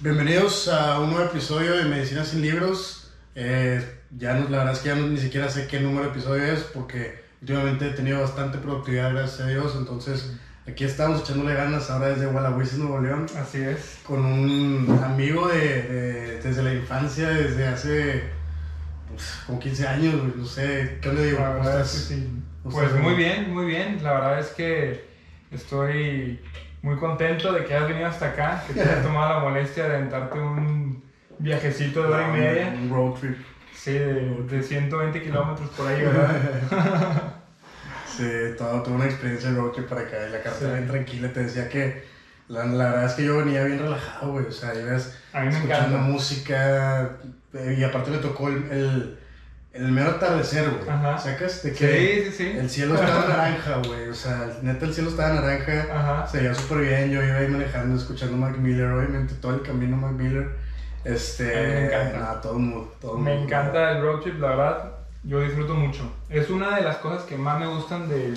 Bienvenidos a un nuevo episodio de Medicina sin Libros. Eh, ya no, la verdad es que ya no- ni siquiera sé qué número de episodio es porque últimamente he tenido bastante productividad, gracias a Dios. Entonces, aquí estamos echándole ganas ahora desde Gualahuises, Nuevo León, Así es. con un amigo de, de- desde la infancia, desde hace pues, como 15 años, no sé. ¿Qué onda, digo? ¿Cómo estás? sí. ¿Cómo Pues muy bien, muy bien. La verdad es que estoy muy contento de que hayas venido hasta acá, que te hayas tomado la molestia de aventarte un viajecito de hora y media. Un road trip. Sí, de, de 120 kilómetros por ahí, ¿verdad? Sí, todo, tuve una experiencia de road trip para acá y la carretera Sí. bien tranquila. Te decía que la, la verdad es que yo venía bien relajado, güey. O sea, ibas escuchando encanta. música eh, y aparte me tocó el, el, el mero atardecer, güey. Ajá. ¿Sacas? De que Sí, sí, sí. el cielo estaba naranja, güey. O sea, neta, el cielo estaba naranja. Ajá. Se veía súper bien. Yo iba ahí manejando, escuchando Mac Miller, obviamente, todo el camino Mac Miller. Este. Me encanta. nada, todo mood, todo Me encanta el road trip, la verdad. Yo disfruto mucho. Es una de las cosas que más me gustan de,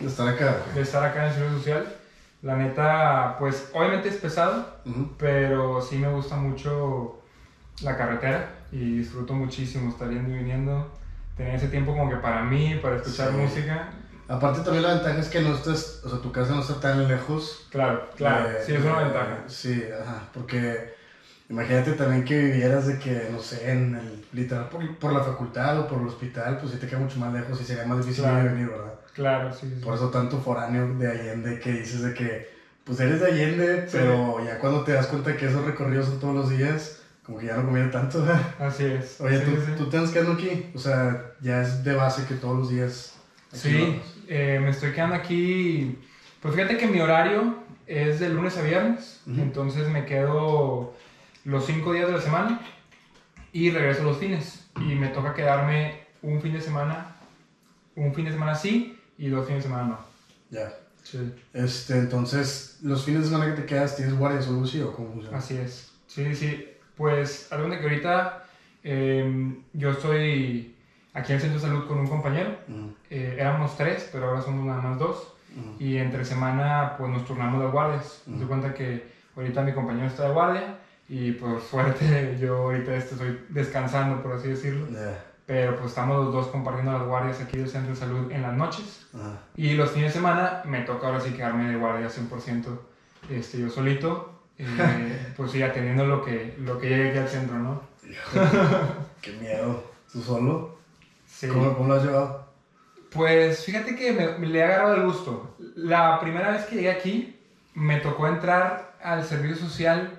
Estar acá, güey. de estar acá en el servicio social. La neta, pues obviamente es pesado, pero sí me gusta mucho la carretera y disfruto muchísimo estar yendo y viniendo. Tener ese tiempo como que para mí, para escuchar Sí. música. Aparte también la ventaja es que no estás, o sea, tu casa no está tan lejos. Claro, claro, Eh, sí es una eh, ventaja. Sí, ajá, porque imagínate también que vivieras de que, no sé, en el, literal por, por la facultad o por el hospital, pues sí te queda mucho más lejos y sería más difícil Claro. venir, ¿verdad? Claro, sí, sí. Por eso tanto foráneo de Allende que dices de que, pues eres de Allende, Sí. pero ya cuando te das cuenta que esos recorridos son todos los días, como que ya no conviene tanto. Así es. Oye, Sí, ¿tú, sí. tú te andas quedando aquí, o sea, ya es de base que todos los días... Sí, eh, me estoy quedando aquí. Pues fíjate que mi horario es de lunes a viernes, Ujú. entonces me quedo los cinco días de la semana y regreso los fines. Y me toca quedarme un fin de semana, un fin de semana sí y dos fines de semana no. Ya. Sí. Este, entonces, los fines de semana que te quedas, ¿tienes guardia o algo así o cómo funciona? Así es. Sí, sí. Pues, algo de que ahorita eh, yo estoy aquí en el centro de salud con un compañero. Ujú, Eh, éramos tres, pero ahora somos nada más dos. ujú. Y entre semana, pues nos turnamos de guardias. Me Ujú. doy cuenta que ahorita mi compañero está de guardia y por suerte yo ahorita estoy descansando, por así decirlo. Ya, Pero pues estamos los dos compartiendo las guardias aquí del centro de salud en las noches. Y los fines de semana me toca ahora sí quedarme de guardia 100% este, yo solito. Eh, pues sí, atendiendo lo que, lo que llegue aquí al centro, ¿no? Qué miedo. ¿Tú solo? Sí. ¿Cómo, cómo lo has llevado? Pues fíjate que me, me le he agarrado el gusto. La primera vez que llegué aquí, me tocó entrar al servicio social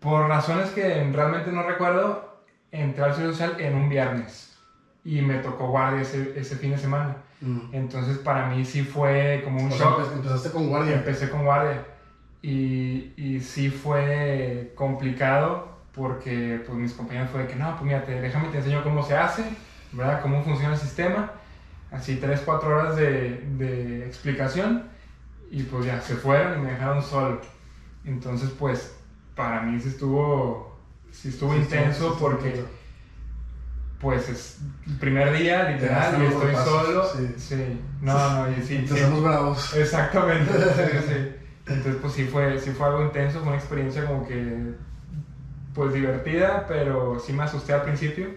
por razones que realmente no recuerdo. Entré al servicio social en un viernes y me tocó guardia ese, ese fin de semana. Ujú. Entonces para mí sí fue como un O shock. empe- empezaste con guardia. Empecé con guardia y, y sí fue complicado porque pues mis compañeros fue de que no, pues mira, te- déjame te enseño cómo se hace, ¿verdad? Cómo funciona el sistema. Así 3, 4 horas de, de explicación y pues ya se fueron y me dejaron solo. Entonces pues para mí sí estuvo, sí estuvo Sí, intenso sí, porque pues es el primer día literal y estoy pasos, solo. sí. Sí, no, no, y sí, sí, Empezamos bravos. Exactamente, sí, sí. Entonces, pues sí fue, sí fue algo intenso, fue una experiencia como que, pues divertida, pero sí me asusté al principio.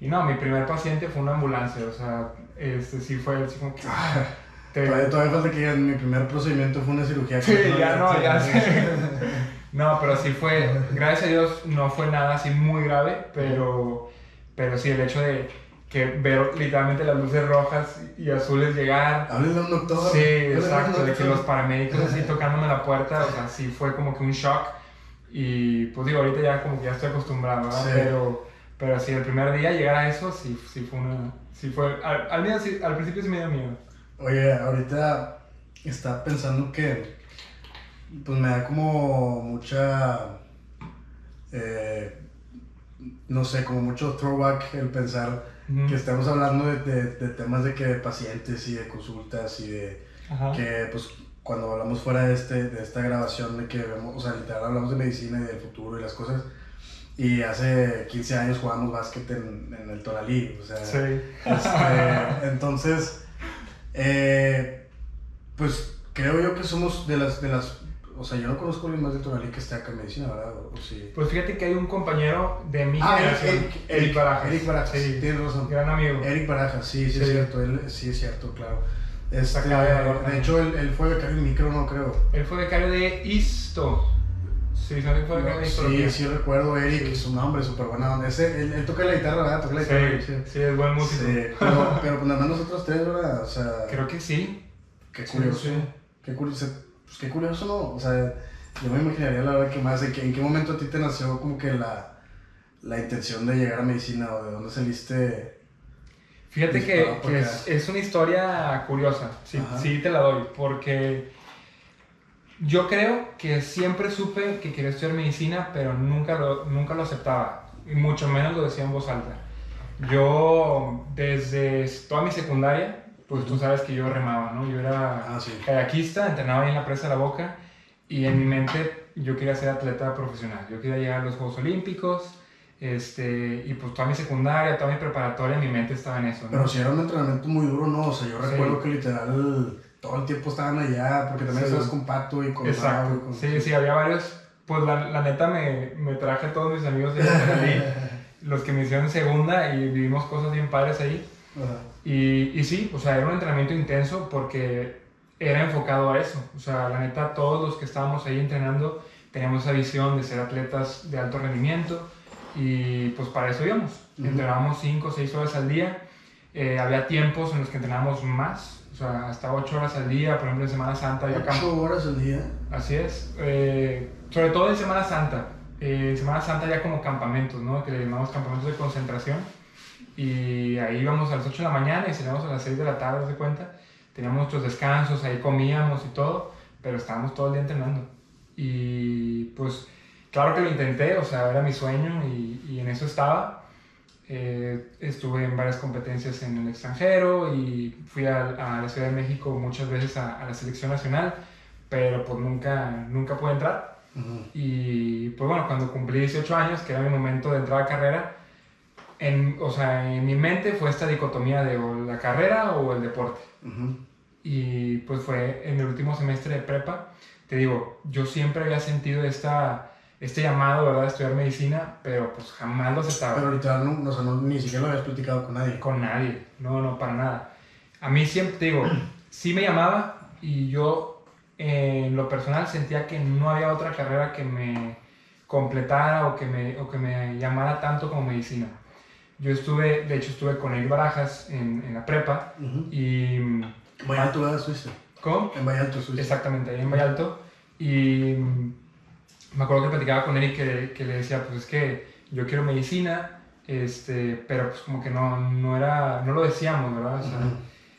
Y no, mi primer paciente fue una ambulancia, o sea, este sí fue así como que... ah, te- Todavía, todavía falta que digan, mi primer procedimiento fue una cirugía. Sí, ya no, ya sé. No, pero sí fue, gracias a Dios no fue nada así muy grave, pero, pero sí el hecho de que ver literalmente las luces rojas y azules llegar Háblenle a un doctor. Sí, exacto, de que los paramédicos así tocándome la puerta, o sea, sí fue como que un shock. Y pues digo, ahorita ya como que ya estoy acostumbrado, ¿verdad? Sí. Pero, pero sí, el primer día llegar a eso, sí, sí fue una... Sí fue, al, al, menos sí- al principio sí me dio miedo. Oye, ahorita estaba pensando que pues me da como mucha eh, no sé, como mucho throwback el pensar Que estamos hablando de, de- de temas de que de pacientes y de consultas y de Ajá. que pues cuando hablamos fuera de, este, de esta grabación de que vemos, o sea, literal hablamos de medicina y del futuro y las cosas y hace 15 años jugamos básquet en, en el Tonalí, o sea, Sí. este, entonces, eh, pues creo yo que somos de las, de las, o sea, yo no conozco a alguien más de Tonalí que esté acá en medicina, ¿verdad? O, sí. Pues fíjate que hay un compañero de mi Ah, generación, Eric, Eric, Barajas. Eric Barajas, Sí, tienes razón. gran amigo. Eric Barajas, sí, sí, es Sí. cierto, él, sí es cierto, claro. Este, de de también. hecho, él, él fue becario en micro, no creo. Él fue becario de ISTO. Sí, ¿sabes que fue becario de Sí, Histología? sí recuerdo Eric, Sí. su nombre, súper buena onda. Ese, él, él toca la guitarra, ¿verdad? Toca la guitarra. Sí, sí, es buen músico. Sí, pero, pero pues nada más nosotros tres, ¿verdad? O sea, Creo que sí. qué Sí, curioso. sí. Qué curioso, pues qué curioso, ¿no? O sea, yo me imaginaría la verdad que más, ¿en qué, en qué momento a ti te nació como que la, la intención de llegar a medicina o de dónde saliste? Fíjate que, que es, es una historia curiosa, sí, Ajá. sí te la doy, porque yo creo que siempre supe que quería estudiar medicina, pero nunca lo, nunca lo aceptaba, y mucho menos lo decía en voz alta. Yo desde toda mi secundaria, pues tú sabes que yo remaba, ¿no? Yo era Ah, sí. kayakista, entrenaba ahí en la presa de la boca, y en mi mente yo quería ser atleta profesional, yo quería llegar a los Juegos Olímpicos, este, y pues toda mi secundaria, toda mi preparatoria, mi mente estaba en eso, ¿no? Pero si era un entrenamiento muy duro, ¿no? O sea, yo Sí. recuerdo que literal todo el tiempo estaban allá, porque también Sí. estabas con Pato y con Exacto. Con... Sí, sí, había varios. Pues la, la neta me, me traje a todos mis amigos de Monterrey, los que me hicieron segunda y vivimos cosas bien padres ahí. Ajá. Y, y sí, o sea, era un entrenamiento intenso porque era enfocado a eso. O sea, la neta, todos los que estábamos ahí entrenando teníamos esa visión de ser atletas de alto rendimiento y pues para eso íbamos. Ujú. Entrenábamos 5 o 6 horas al día. Eh, había tiempos en los que entrenábamos más, o sea, hasta 8 horas al día, por ejemplo en Semana Santa había campo. Ocho horas al día. Así es. Eh, sobre todo en Semana Santa. Eh, en Semana Santa ya como campamentos, ¿no? Que le llamamos campamentos de concentración. Y ahí íbamos a las 8 de la mañana y salíamos a las 6 de la tarde, ¿se cuenta? Teníamos nuestros descansos, ahí comíamos y todo, pero estábamos todo el día entrenando. Y pues, claro que lo intenté, o sea, era mi sueño y, y en eso estaba. Eh, estuve en varias competencias en el extranjero y fui a, a la Ciudad de México muchas veces a, a la selección nacional, pero pues nunca, nunca pude entrar. Ujú. Y pues bueno, cuando cumplí 18 años, que era mi momento de entrar a carrera, en, o sea, en mi mente fue esta dicotomía de o la carrera o el deporte. Ujú. Y pues fue en el último semestre de prepa. Te digo, yo siempre había sentido esta, este llamado, ¿verdad?, a estudiar medicina, pero pues jamás lo aceptaba. Pero literal, no, o sea, no- ni siquiera lo habías platicado con nadie. Con nadie, no, no, para nada. A mí siempre, te digo, sí me llamaba y yo eh, en lo personal sentía que no había otra carrera que me completara o que me, o que me llamara tanto como medicina. Yo estuve, de hecho estuve con Eric Barajas en, en la prepa y... En Vallalto, ¿verdad? Estuviste. ¿Cómo? En Vallalto estuviste. Exactamente, ahí en Vallalto. Y me acuerdo que platicaba con Eric que, que le decía, pues es que yo quiero medicina, este, pero pues como que no, no era, no lo decíamos, ¿verdad? O sea.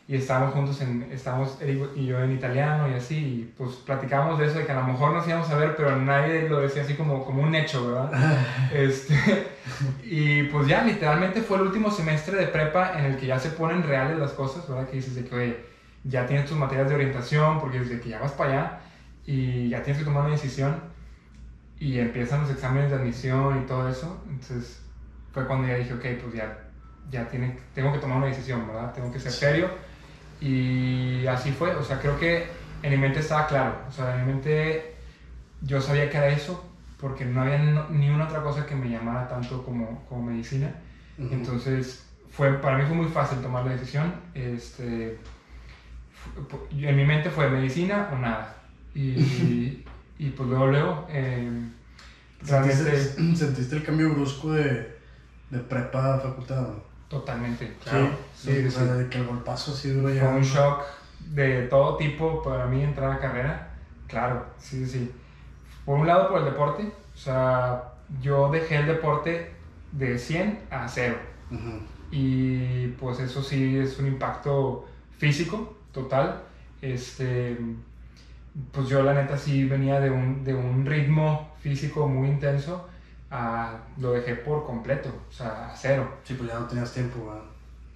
Y estábamos juntos, en, estábamos Eric y yo en italiano y así, y pues platicábamos de eso, de que a lo mejor nos íbamos a ver, pero nadie lo decía así como, como un hecho, ¿verdad? Este, y pues ya, literalmente fue el último semestre de prepa en el que ya se ponen reales las cosas, ¿verdad? Que dices de que, oye, ya tienes tus materias de orientación, porque desde que ya vas para allá y ya tienes que tomar una decisión y empiezan los exámenes de admisión y todo eso. Entonces fue cuando ya dije, ok, pues ya, ya tiene, tengo que tomar una decisión, ¿verdad? Tengo que ser serio. Y así fue, o sea, creo que en mi mente estaba claro, o sea, en mi mente yo sabía que era eso, porque no había no- ni una otra cosa que me llamara tanto como, como medicina. Entonces, fue, para mí fue muy fácil tomar la decisión. Este, en mi mente fue medicina o nada. Y, y pues luego, luego, eh, realmente, ¿Sentiste, sentiste el cambio brusco de, de prepa a facultad? Totalmente, Sí, claro. Sí, sí, sí. de que el golpazo así duro ya. Fue un shock de todo tipo para mí entrar a carrera. Claro, sí, sí, sí. Por un lado, por el deporte. O sea, yo dejé el deporte de 100 a 0. Ujú. Y pues eso sí es un impacto físico total. Este, pues yo la neta sí venía de un, de un ritmo físico muy intenso. Lo dejé por completo, o sea, a cero. Sí, pues ya no tenías tiempo, ¿verdad?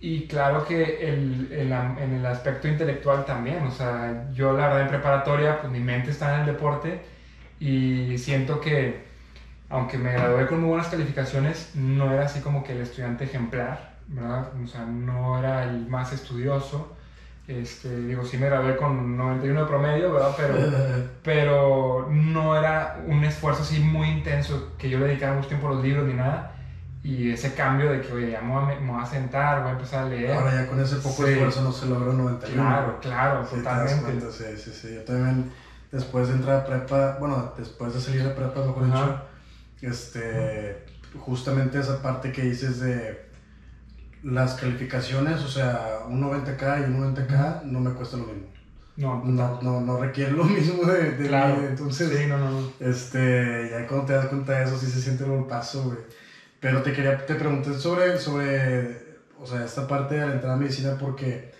Y claro que el, el en el aspecto intelectual también, o sea, yo la verdad en preparatoria, pues mi mente está en el deporte y siento que, aunque me gradué con muy buenas calificaciones, no era así como que el estudiante ejemplar, ¿verdad? O sea, no era el más estudioso Este, digo, sí me grabé con 91 de promedio, ¿verdad? Pero, pero no era un esfuerzo así muy intenso que yo le dedicara mucho tiempo a los libros ni nada. Y ese cambio de que, oye, ya me voy, a, me voy a sentar, voy a empezar a leer. Ahora ya con ese poco Sí. esfuerzo no se logró 91. Claro, claro, Sí, totalmente. cuenta, sí, sí, sí. Yo también, después de entrar a prepa, bueno, después de salir de prepa, mejor dicho, este, justamente esa parte que dices de las calificaciones, o sea, un 90K y un 90K no me cuesta lo mismo. No, No, no, no requiere lo mismo de, de Claro. entonces, Sí, no, no, no. este, ya cuando te das cuenta de eso, sí se siente un paso, güey. Pero te quería, te pregunté sobre, sobre, o sea, esta parte de la entrada a medicina porque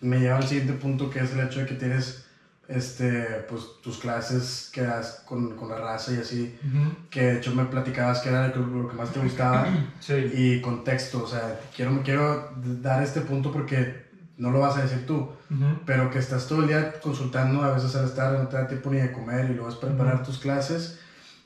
me lleva al siguiente punto que es el hecho de que tienes, este, pues, tus clases que das con, con la raza y así, Ujú. que de hecho me platicabas que era lo que, más te gustaba Sí. y contexto, o sea, quiero, quiero dar este punto porque no lo vas a decir tú, Ujú. pero que estás todo el día consultando, a veces al estar no te da tiempo ni de comer y luego es preparar Ujú. tus clases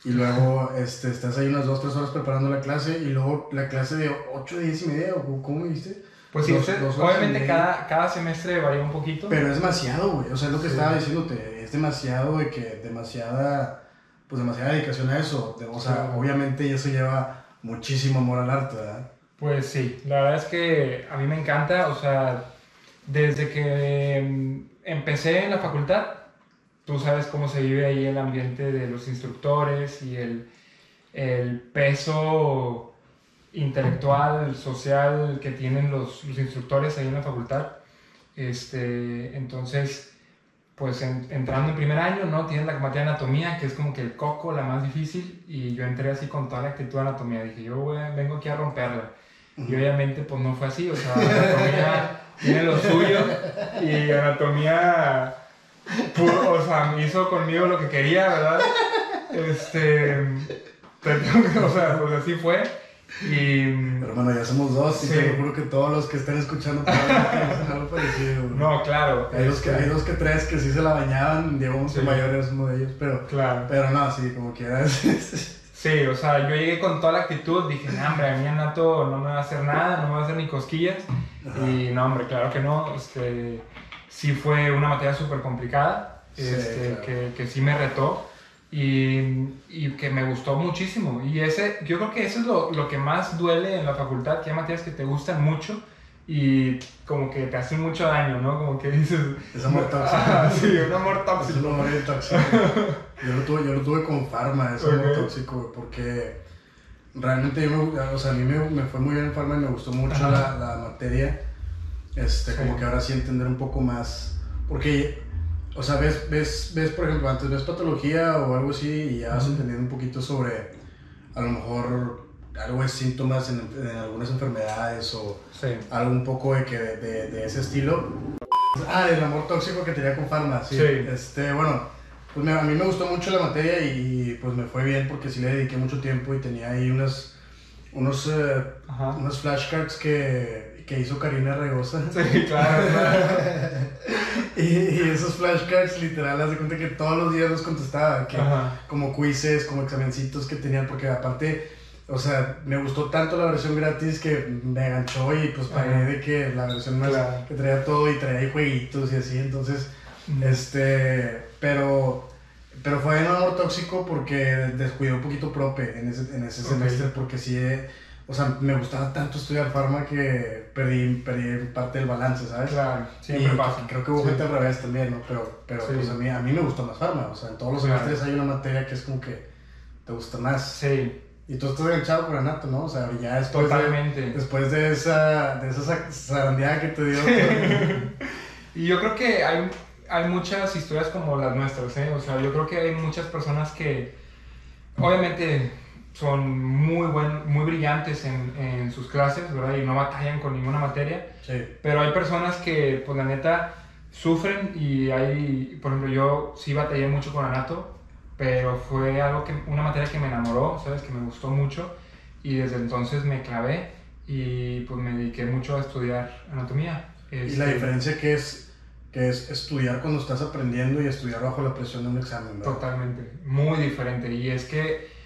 y luego este, estás ahí unas 2, 3 horas preparando la clase y luego la clase de 8, 10 y media, o ¿cómo me dijiste? Pues sí, usted- obviamente cada, cada semestre varía un poquito. Pero es demasiado, güey, o sea, es lo que Sí. estaba diciéndote, es demasiado de que, demasiada, pues demasiada dedicación a eso, o sea, Sí. obviamente eso lleva muchísimo amor al arte, ¿verdad? Pues sí, la verdad es que a mí me encanta, o sea, desde que mm, empecé en la facultad, tú sabes cómo se vive ahí el ambiente de los instructores y el, el peso intelectual, social que tienen los, los instructores ahí en la facultad. Este, entonces, pues en- entrando en primer año, ¿no? Tienes la materia de anatomía, que es como que el coco, la más difícil, y yo entré así con toda la actitud de anatomía. Dije, yo güey, vengo aquí a romperla. Y obviamente, pues no fue así, o sea, anatomía tiene lo suyo, y anatomía, pu- o sea, hizo conmigo lo que quería, ¿verdad? Este, o sea, pues así fue. Y Pero bueno, ya somos dos y Sí. te lo juro que todos los que estén escuchando algo parecido. güey. no, claro. Hay dos, que, este, hay dos que tres que sí se la bañaban, Diego Montemayor es uno de ellos, pero, Claro. pero no, sí, como quieras. Sí, o sea, yo llegué con toda la actitud, dije, no, hombre, a mí Anato no me va a hacer nada, no me va a hacer ni cosquillas. Y no, hombre, claro que no, este, sí fue una materia súper complicada, Sí, este, claro. que, que sí me retó y, y que me gustó muchísimo. Y ese, yo creo que eso es lo, lo que más duele en la facultad, que hay materias que te gustan mucho y como que te hacen mucho daño, ¿no? Como que dices... Es amor tóxico. Ah, sí, un amor Es tóxico. un amor tóxico. Yo lo tuve, yo lo tuve con farma, es amor Ok. tóxico, porque realmente yo me, o sea, a mí me, me fue muy bien en farma y me gustó mucho la, la materia. Este, Sí. como que ahora sí entender un poco más. Porque, o sea, ves, ves, ves, por ejemplo, antes ves patología o algo así y ya vas entendiendo un poquito sobre, a lo mejor, algo de síntomas en, en algunas enfermedades o Sí. algo un poco de, que, de, de ese estilo. Ah, el amor tóxico que tenía con Farma, sí. Sí. Este, bueno, pues me- a mí me gustó mucho la materia y pues me fue bien porque sí le dediqué mucho tiempo y tenía ahí unas, unos, eh, unos flashcards que, que hizo Karina Regosa. Sí, claro, claro. y, y esos flashcards literal, haz de cuenta que todos los días los contestaba, que Ajá. como quizzes, como examencitos que tenían, porque aparte, o sea, me gustó tanto la versión gratis que me enganchó y pues pagué Ajá. de que la versión más Claro. que traía todo y traía jueguitos y así, entonces, este, pero, pero fue un amor tóxico porque descuidé un poquito prope en ese, en ese semestre porque sí, o sea, me gustaba tanto estudiar farma que perdí, perdí parte del balance, ¿sabes? Claro, siempre y pasa. Creo que hubo Sí. gente al revés también, ¿no? Pero, pero Sí. pues a mí, a mí me gustó más farma. O sea, en todos los Claro. semestres hay una materia que es como que te gusta más. Sí, Y tú estás enganchado con Anato, ¿no? O sea, ya después de, totalmente. después de esa, de esa sa- zarandeada que te dio. Y yo creo que hay, hay muchas historias como las nuestras, ¿eh? O sea, yo creo que hay muchas personas que obviamente son muy, buen, muy brillantes en, en sus clases, ¿verdad? Y no batallan con ninguna materia. sí. Pero hay personas que, pues la neta, sufren y hay, por ejemplo, yo sí batallé mucho con Anato, pero fue algo que, una materia que me enamoró, ¿sabes? Que me gustó mucho y desde entonces me clavé y pues me dediqué mucho a estudiar anatomía. Y la Este, diferencia que es, que es estudiar cuando estás aprendiendo y estudiar bajo la presión de un examen, ¿verdad? Totalmente, muy diferente. Y es que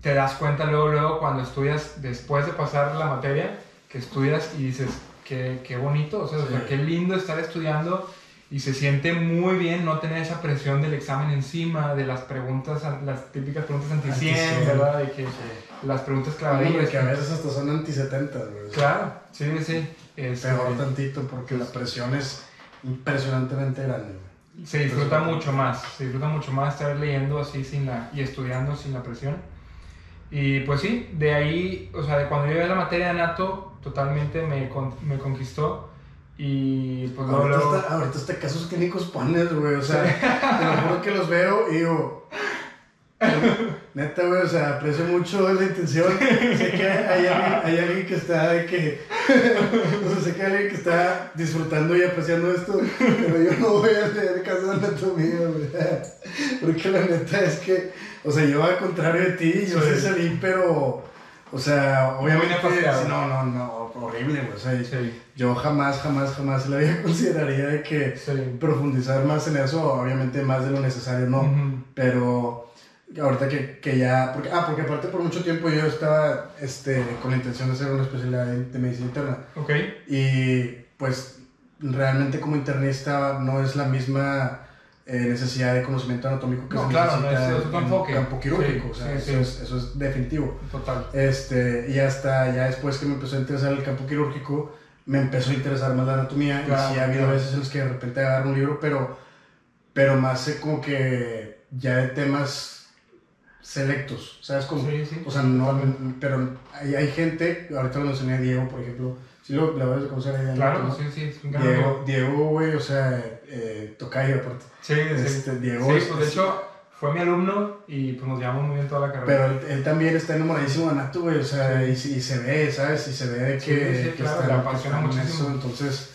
te das cuenta luego, luego cuando estudias, después de pasar la materia, que estudias y dices, qué, qué bonito, o sea, o sea, Sí. qué lindo estar estudiando y se siente muy bien no tener esa presión del examen encima, de las preguntas, las típicas preguntas anti-100, Anti-cien. ¿verdad? De que las preguntas clavadillas. Que a veces hasta son anti 70, güey. o sea, Claro, sí, sí. Este, Peor tantito porque la presión es impresionantemente grande, se disfruta mucho más, se disfruta mucho más estar leyendo así sin la, y estudiando sin la presión. Y pues sí, de ahí, o sea, de cuando yo llevé la materia de nato, totalmente me, con- me conquistó. Y pues Ahorita, luego- hasta, ahorita hasta casos clínicos pones, güey. O sea, te lo juro que los veo y digo. Neta, güey, o sea, aprecio mucho la intención. Sé que hay alguien, hay alguien que está de que. O sea, sé que hay alguien que está disfrutando y apreciando esto, pero yo no voy a leer casos de anatomía, güey. Porque la neta es que, o sea, yo al contrario de ti, yo sí Sí. salí, pero. O sea, obviamente. No, no, no, horrible, güey. O sea, Sí, yo jamás, jamás, jamás la vida consideraría de que sí. profundizar más en eso, obviamente más de lo necesario, no. Ujú. Pero ahorita que, que ya, porque, ah, porque aparte por mucho tiempo yo estaba este, con la intención de hacer una especialidad de, de medicina interna. Ok, Y pues realmente como internista no es la misma eh, necesidad de conocimiento anatómico que No, se claro, no necesita es otro en enfoque. campo quirúrgico. Sí, o sea, sí, eso, sí. Es, eso es definitivo. total. Este, y hasta ya después que me empezó a interesar el campo quirúrgico, me empezó a interesar más la anatomía. Claro, y sí ha habido claro. veces en los que de repente agarro un libro, pero, pero más eh, como que ya de temas selectos, ¿sabes? Como. O sea, no, pero hay, hay gente, ahorita lo mencioné a Diego, por ejemplo, si lo la a conocer. Claro, ¿no? sí, sí, es un gran Diego. Diego, güey, o sea, eh, tocayo aparte. Sí, sí. Este, Diego Sí, es- pues de hecho fue mi alumno y pues nos llevamos muy bien toda la carrera. Pero él, él también está enamoradísimo de Nato, güey, o sea, y, y se ve, ¿sabes? Y se ve de que, Sí, sí, que claro, está le apasiona muchísimo. eso, entonces,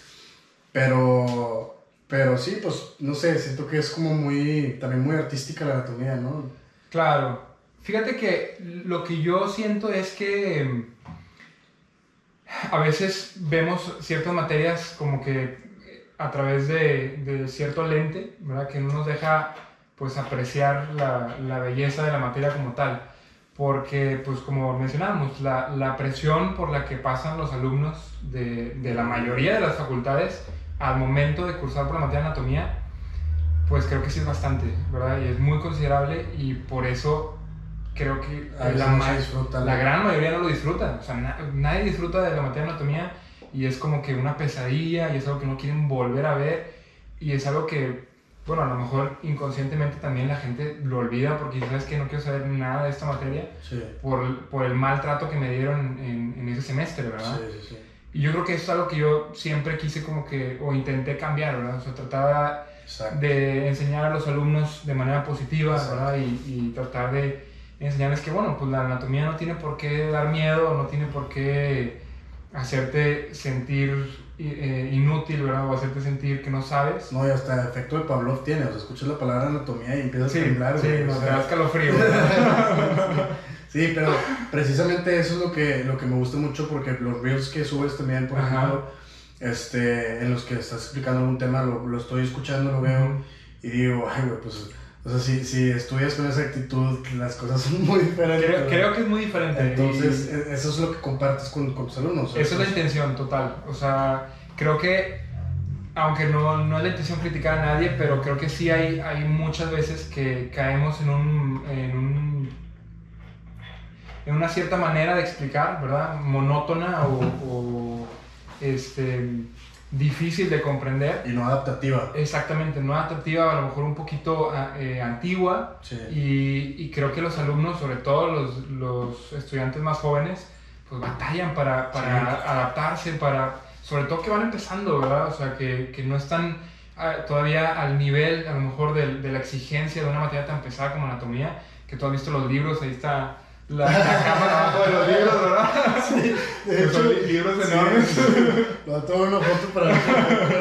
pero, pero sí, pues, no sé, siento que es como muy, también muy artística la anatomía, ¿no? Claro. Fíjate que lo que yo siento es que a veces vemos ciertas materias como que eh, a través de, cierto lente, ¿verdad? Que no nos deja pues apreciar la, belleza de la materia como tal. Porque, pues como mencionábamos, la, la presión por la que pasan los alumnos de, de la mayoría de las facultades al momento de cursar por la materia de anatomía, pues creo que sí es bastante, ¿verdad? Y es muy considerable y por eso creo que la, no disfruta. la gran mayoría no lo disfruta. O sea, na- nadie disfruta de la materia de anatomía y es como que una pesadilla y es algo que no quieren volver a ver y es algo que, bueno, a lo mejor inconscientemente también la gente lo olvida porque sabes que no quiero saber nada de esta materia Sí, por, por el maltrato que me dieron en, en ese semestre, ¿verdad? sí, sí, sí. Y yo creo que eso es algo que yo siempre quise como que, o intenté cambiar, ¿verdad? O sea, trataba Exacto. de enseñar a los alumnos de manera positiva, Exacto. ¿verdad? Y, y tratar de enseñarles que, bueno, pues la anatomía no tiene por qué dar miedo, no tiene por qué hacerte sentir eh, inútil, ¿verdad? O hacerte sentir que no sabes. No, y hasta efecto de Pavlov tiene, o sea, escuchas la palabra anatomía y empiezas Sí, a temblar, sí, no, te da escalofrío. Sí, pero precisamente eso es lo que, lo que me gusta mucho porque los reels que subes también, por ejemplo, este, en los que estás explicando algún tema, lo, lo estoy escuchando, lo veo y digo, ay, güey, pues, o sea, si, si estudias con esa actitud, las cosas son muy diferentes. creo, creo que es muy diferente. Entonces, y- e- eso es lo que compartes con, con tus alumnos. Esa es la intención total. O sea, creo que, aunque no, no es la intención criticar a nadie, pero creo que sí hay, hay muchas veces que caemos en un, en un en una cierta manera de explicar, ¿verdad? Monótona o, o, este, difícil de comprender. Y no adaptativa. Exactamente, no adaptativa, a lo mejor un poquito ah, eh, antigua, Sí. y, y creo que los alumnos, sobre todo los, los estudiantes más jóvenes, pues batallan para, para Sí. adaptarse, para, sobre todo que van empezando, ¿verdad? O sea, que, que no están ah, todavía al nivel, a lo mejor, de, de la exigencia de una materia tan pesada como anatomía, que tú has visto los libros, ahí está la, la cámara abajo de los libros, ¿verdad? Sí, de Que son hecho, li- libros sí, enormes. sí. Tomar una foto para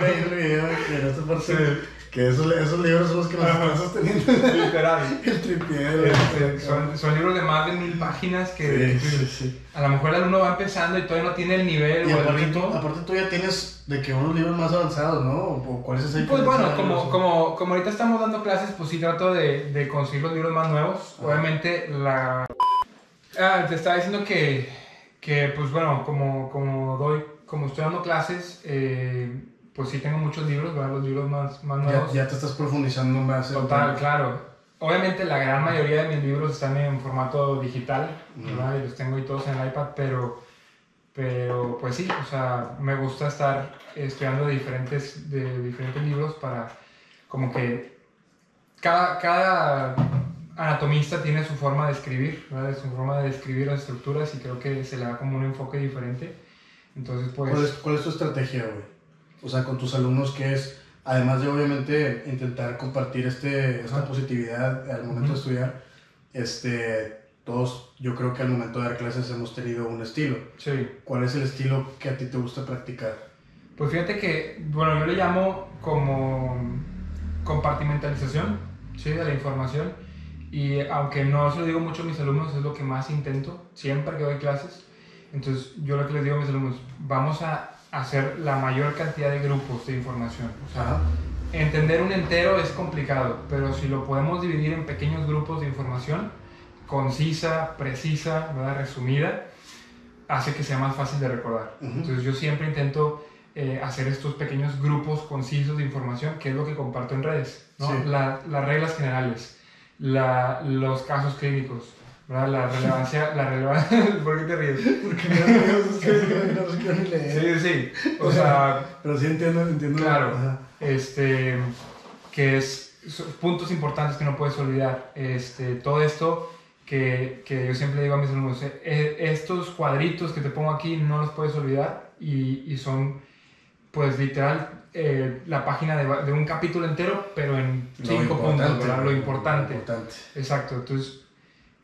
ver el video que parte, que esos, esos libros son los que nos están sosteniendo Literal. el tripié. güey. Este, son, son libros de más de mil páginas que, Sí, sí, sí. a lo mejor el alumno va empezando y todavía no tiene el nivel Y o el aparte tú, ritmo. aparte tú ya tienes de que unos libros más avanzados, ¿no? ¿O cuál es ese Pues bueno, como, como, como ahorita estamos dando clases, pues sí trato de, de conseguir los libros más nuevos. Obviamente la... Ah, te estaba diciendo que, que pues bueno, como, como doy como estoy dando clases, eh, pues sí tengo muchos libros, ¿verdad? Los libros más, más nuevos. ya te estás profundizando más. en- Total, claro. Obviamente la gran mayoría de mis libros están en formato digital. ¿verdad? Y los tengo ahí todos en el iPad, pero, pero pues sí, o sea, me gusta estar estudiando diferentes, de diferentes libros para como que cada, cada anatomista tiene su forma de escribir, ¿verdad? Su forma de describir las estructuras y creo que se le da como un enfoque diferente. Entonces, pues... ¿Cuál, es, ¿Cuál es tu estrategia, güey? O sea, con tus alumnos, ¿qué es? Además de obviamente intentar compartir este, esta Ajá. positividad al momento de estudiar, este, todos, yo creo que al momento de dar clases hemos tenido un estilo. Sí. ¿Cuál es el estilo que a ti te gusta practicar? Pues fíjate que, bueno, yo le llamo como compartimentalización, ¿sí? De la información. Y aunque no se lo digo mucho a mis alumnos, es lo que más intento siempre que doy clases. Entonces, yo lo que les digo a mis alumnos, vamos a hacer la mayor cantidad de grupos de información. O sea, entender un entero es complicado, pero si lo podemos dividir en pequeños grupos de información, concisa, precisa, ¿verdad? resumida, hace que sea más fácil de recordar. Ujú. Entonces yo siempre intento eh, hacer estos pequeños grupos concisos de información, que es lo que comparto en redes, ¿no? Sí. La- las reglas generales, la- los casos clínicos, ¿verdad? la relevancia, la relevancia, ¿por qué te ríes? Porque no, no, no ni leer. Sí, sí, o sea, Pero sí entiendo, entiendo. Claro. Este, que es puntos importantes que no puedes olvidar. Este, todo esto que, que yo siempre digo a mis alumnos, eh, eh, estos cuadritos que te pongo aquí no los puedes olvidar y, y son, pues literal, eh, la página de, de un capítulo entero, pero en Lo cinco puntos, ¿verdad? Lo importante. importante. Exacto, entonces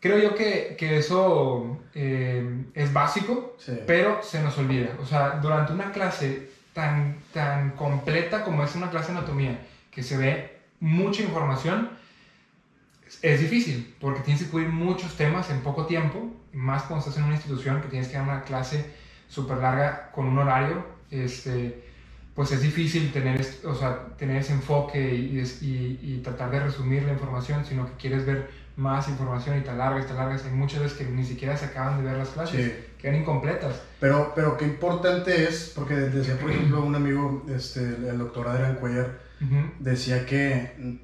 creo yo que, que eso eh, es básico, Sí. pero se nos olvida. O sea, durante una clase tan, tan completa como es una clase de anatomía, que se ve mucha información, es difícil, porque tienes que cubrir muchos temas en poco tiempo, más cuando estás en una institución que tienes que dar una clase súper larga con un horario, este, pues es difícil tener, o sea, tener ese enfoque y, y- y tratar de resumir la información, sino que quieres ver más información y te alargas, te alargas. Hay muchas veces que ni siquiera se acaban de ver las clases, Sí. quedan incompletas. Pero, pero qué importante es, porque decía, por ejemplo, un amigo, este, el doctor Adrián Cuellar, Ujú, decía que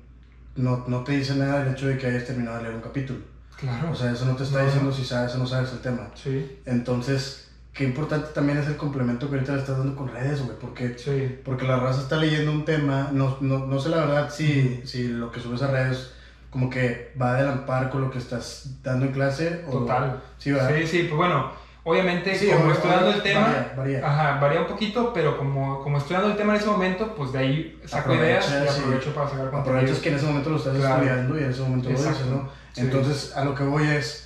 no, no te dice nada el hecho de que hayas terminado de leer un capítulo. Claro. O sea, eso no te está No, diciendo no. si sabes o no sabes el tema. sí, Entonces, qué importante también es el complemento que ahorita le estás dando con redes, güey, porque, sí. porque la raza está leyendo un tema, no, no, no sé la verdad si, si lo que subes a redes como que va a adelantar con lo que estás dando en clase. O, Total. Sí, ¿verdad? Sí, sí, pues bueno, obviamente Sí, como estoy dando el tema, varía, varía. Ajá, varía un poquito, pero como, como estoy dando el tema en ese momento, pues de ahí saco Aprovechas, ideas y sí. aprovecho para sacar contenido. Aprovechas que en ese momento lo estás Claro. estudiando y en ese momento lo Exacto. dices, ¿no? Sí. Entonces, a lo que voy es,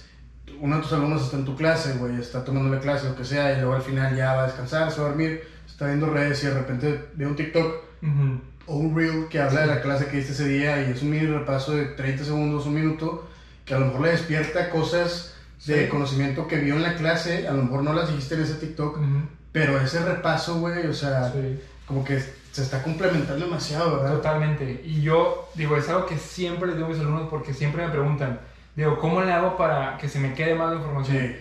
uno de tus alumnos está en tu clase, güey, está tomando la clase, lo que sea, y luego al final ya va a descansar, se va a dormir, está viendo redes y de repente ve un TikTok Ujú, o un reel que habla de la clase que diste ese día y es un mini repaso de 30 segundos, un minuto, que a lo mejor le despierta cosas de Sí. conocimiento que vio en la clase, a lo mejor no las dijiste en ese TikTok, ujú, pero ese repaso, güey, o sea, sí. como que se está complementando demasiado, ¿verdad? Totalmente. Y yo, digo, es algo que siempre les digo a mis alumnos porque siempre me preguntan, digo, ¿cómo le hago para que se me quede más la información? Sí.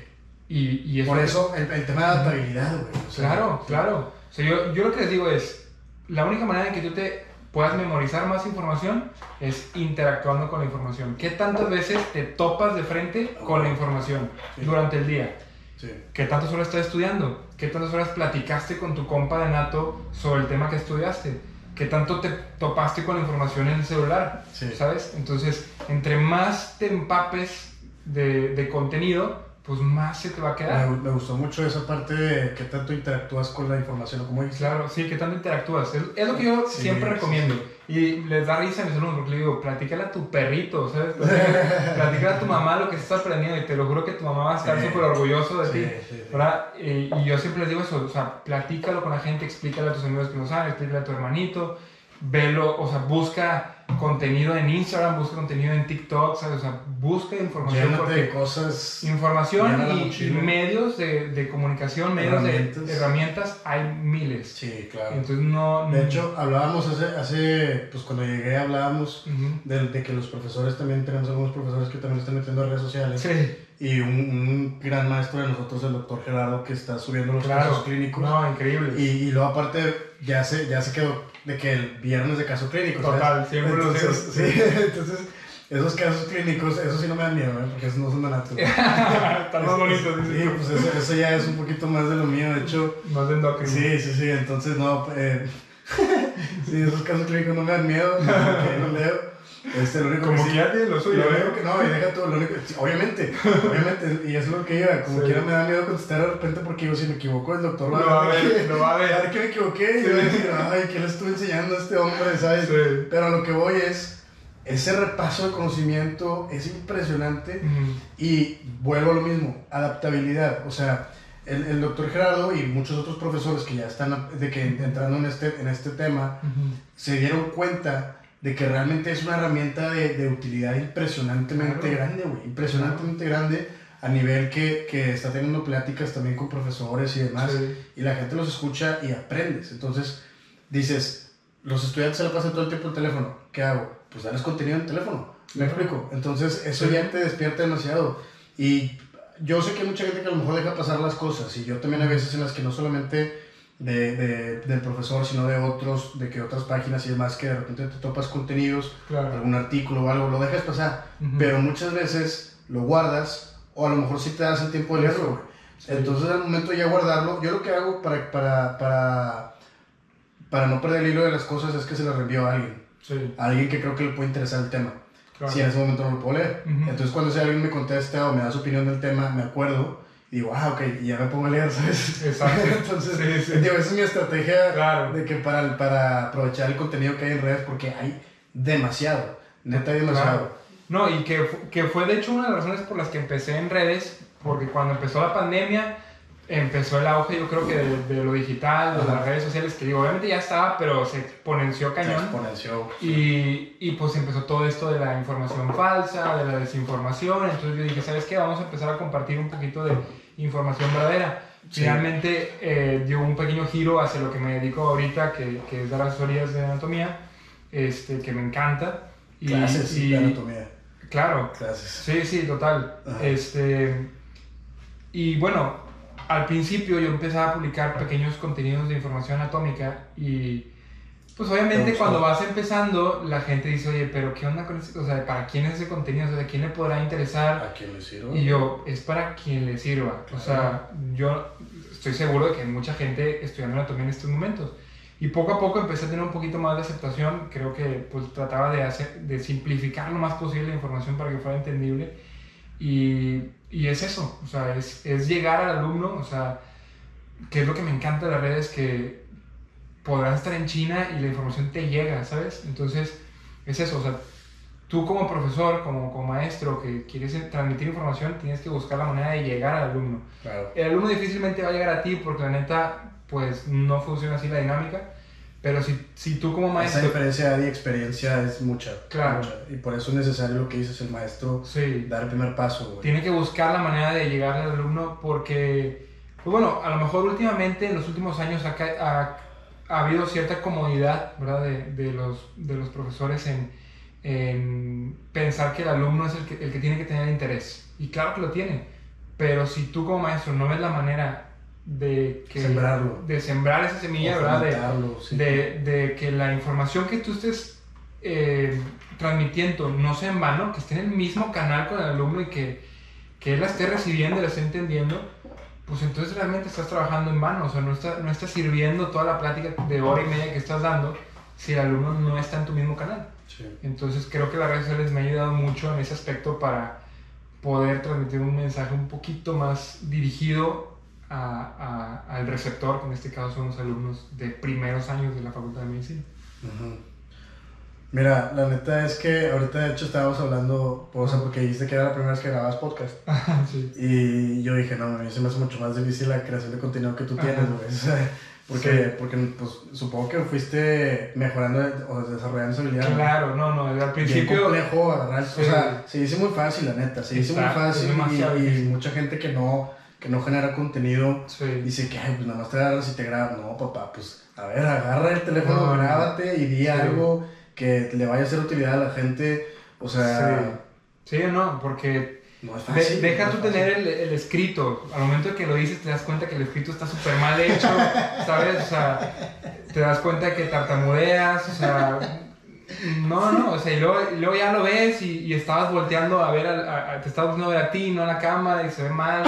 Y, y Por eso el, el tema de adaptabilidad, güey. o sea, Claro, claro. O sea, yo, yo lo que les digo es, la única manera en que tú te puedas memorizar más información es interactuando con la información. ¿Qué tantas veces te topas de frente con la información Sí. durante el día? Sí. ¿Qué tantas horas estás estudiando? ¿Qué tantas horas platicaste con tu compa de nato sobre el tema que estudiaste? ¿Qué tanto te topaste con la información en el celular? Sí. ¿Sabes? Entonces, entre más te empapes de, de contenido, pues más se te va a quedar. Me, me gustó mucho esa parte de que tanto interactúas con la información, o como dices. Claro, sí, que tanto interactúas. Es, es lo que yo Sí, siempre sí, recomiendo. Y les da risa a mis alumnos porque le digo, platícale a tu perrito, ¿sabes? Platícale, a tu mamá lo que estás aprendiendo y te lo juro que tu mamá va a estar súper orgulloso de ti. Y, y yo siempre les digo eso, o sea, platícalo con la gente, explícale a tus amigos que no saben, explícale a tu hermanito, velo, o sea, busca contenido en Instagram, busca contenido en TikTok, ¿sabes? O sea, busca información de cosas. información y, medios de, de comunicación, medios de Herramientas. hay miles. Sí, claro. Entonces no... De hecho, hablábamos hace, hace, pues cuando llegué hablábamos Ujú. de, de que los profesores también, tenemos algunos profesores que también están metiendo redes sociales. Sí, y un, un gran maestro de nosotros, el doctor Gerardo, que está subiendo los Claro. casos clínicos. No, increíble. Y, y luego aparte ya se, ya se quedó de que el viernes de caso clínico. ¿sabes? Total, siempre lo entonces, sí, entonces, esos casos clínicos, eso sí no me dan miedo, ¿eh? porque esos no son baratos. Están más bonitos, Sí, pues eso, eso ya es un poquito más de lo mío, de hecho. Más de endocrino. Sí, sí, sí, entonces no, eh, sí, esos casos clínicos no me dan miedo, no, no leo. Este, lo único Como que que sí, tiene lo suyo, ¿eh? que, no, y deja todo, lo único, sí, obviamente, obviamente, y es lo que iba, como Sí. quiera me da miedo contestar de repente porque yo si me equivoco el doctor Lo va a ver lo va a ver. ver que me equivoqué y yo voy a decir, ay, ¿qué le estuve enseñando a este hombre, sabes? Pero a lo que voy es, ese repaso de conocimiento es impresionante y vuelvo a lo mismo, adaptabilidad. O sea, el, el doctor Gerardo y muchos otros profesores que ya están de que entrando en este, en este tema, se dieron cuenta de que realmente es una herramienta de, de utilidad impresionantemente Claro. grande, güey. Impresionantemente grande a nivel que, que está teniendo pláticas también con profesores y demás. Sí. Y la gente los escucha y aprendes. Entonces, dices, los estudiantes se la pasan todo el tiempo en el teléfono. ¿Qué hago? Pues darles contenido en el teléfono. ¿Me Claro. explico? Entonces, eso Sí. ya te despierta demasiado. Y yo sé que hay mucha gente que a lo mejor deja pasar las cosas. Y yo también hay veces en las que no solamente de, de- del profesor, sino de otros, de que otras páginas y demás, que de repente te topas contenidos, Claro. algún artículo o algo, lo dejas pasar. Ujú. Pero muchas veces lo guardas o a lo mejor sí te das el tiempo de leerlo. Sí. Entonces al momento de ya guardarlo, yo lo que hago para, para, para, para no perder el hilo de las cosas es que se las reenvío a alguien. Sí, A alguien que creo que le puede interesar el tema. claro. Si en ese momento no lo puedo leer. Ujú. Entonces cuando ese alguien me contesta o me da su opinión del tema, me acuerdo digo, ah, ok, y ya me pongo a leer, ¿sabes? Exacto. Entonces, Sí, sí. digo, esa es mi estrategia Claro. de que para, para aprovechar el contenido que hay en redes, porque hay demasiado, neta hay demasiado. Claro. No, y que, que fue de hecho una de las razones por las que empecé en redes, porque cuando empezó la pandemia, empezó el auge yo creo que de, de lo digital, de Ajá. las redes sociales, que digo, obviamente ya estaba, pero se exponenció Se cañón. exponenció. Y, y pues empezó todo esto de la información falsa, de la desinformación. Entonces yo dije, ¿sabes qué? Vamos a empezar a compartir un poquito de información verdadera. Sí. Finalmente eh, dio un pequeño giro hacia lo que me dedico ahorita, que, que es dar asesorías de anatomía, este, que me encanta. Y, Clases y- de anatomía. Claro, Clases. Sí, sí, total. Ajá. Este, y bueno, al principio yo empezaba a publicar pequeños contenidos de información anatómica y pues obviamente cuando vas empezando la gente dice, oye, pero ¿qué onda con ese? O sea, ¿para quién es ese contenido? O sea, ¿a quién le podrá interesar? ¿A quién le sirve? Y yo, es para quien le sirva. O sea, yo estoy seguro de que hay mucha gente estudiando anatomía en estos momentos. Y poco a poco empecé a tener un poquito más de aceptación. Creo que pues trataba de, hacer, de simplificar lo más posible la información para que fuera entendible. Y, y es eso, o sea, es, es llegar al alumno, o sea, que es lo que me encanta de las redes, que podrás estar en China y la información te llega, ¿sabes? Entonces, es eso, o sea, tú como profesor, como, como maestro que quieres transmitir información, tienes que buscar la manera de llegar al alumno. Claro. El alumno difícilmente va a llegar a ti porque la neta, pues no funciona así la dinámica, pero si, si tú como Esa maestro... diferencia de experiencia es mucha. Claro. mucha. Y por eso es necesario lo que dices el maestro, Sí, dar el primer paso, güey. tiene que buscar la manera de llegar al alumno porque, pues bueno, a lo mejor últimamente, en los últimos años, acá, ha, ha habido cierta comodidad, ¿verdad? De, de los, de los profesores en, en pensar que el alumno es el que, el que tiene que tener interés. Y claro que lo tiene, pero si tú como maestro no ves la manera de que... Sembrarlo. De sembrar esa semilla, ¿verdad? De, sí. de, de que la información que tú estés eh, transmitiendo no sea en vano, que esté en el mismo canal con el alumno y que, que él la esté recibiendo la esté entendiendo, pues entonces realmente estás trabajando en vano, o sea, no está, no está sirviendo toda la plática de hora y media que estás dando si el alumno no está en tu mismo canal. Sí. Entonces creo que las redes sociales me ha ayudado mucho en ese aspecto para poder transmitir un mensaje un poquito más dirigido a- a- al receptor, que en este caso son los alumnos de primeros años de la Facultad de Medicina. Mira, la neta es que ahorita de hecho estábamos hablando, o sea, porque dijiste que era la primera vez que grababas podcast. sí. Y yo dije, no, a mí se me hace mucho más difícil la creación de contenido que tú tienes, güey. Porque, Sí. porque pues, supongo que fuiste mejorando o desarrollando esa habilidad. ¿no? Claro, no, no, al Bien principio... complejo agarrar, Sí. o sea, se dice muy fácil, la neta, se dice muy es fácil y, mucha gente que no, que no genera contenido Sí. dice que, ay, pues nada más te agarras y te grabas. No, papá, pues, a ver, agarra el teléfono, No, no. grábate y di algo que le vaya a hacer utilidad a la gente, o sea, Sí, sí, no, porque No es De- fácil. deja no tú fácil. tener el, el escrito. Al momento que lo dices, te das cuenta que el escrito está súper mal hecho, ¿sabes? O sea, te das cuenta que tartamudeas, o sea. No, no, o sea, y luego, y luego ya lo ves y, y estabas volteando a ver, a, a- te estabas volteando a ver a ti, no a la cámara, y se ve mal.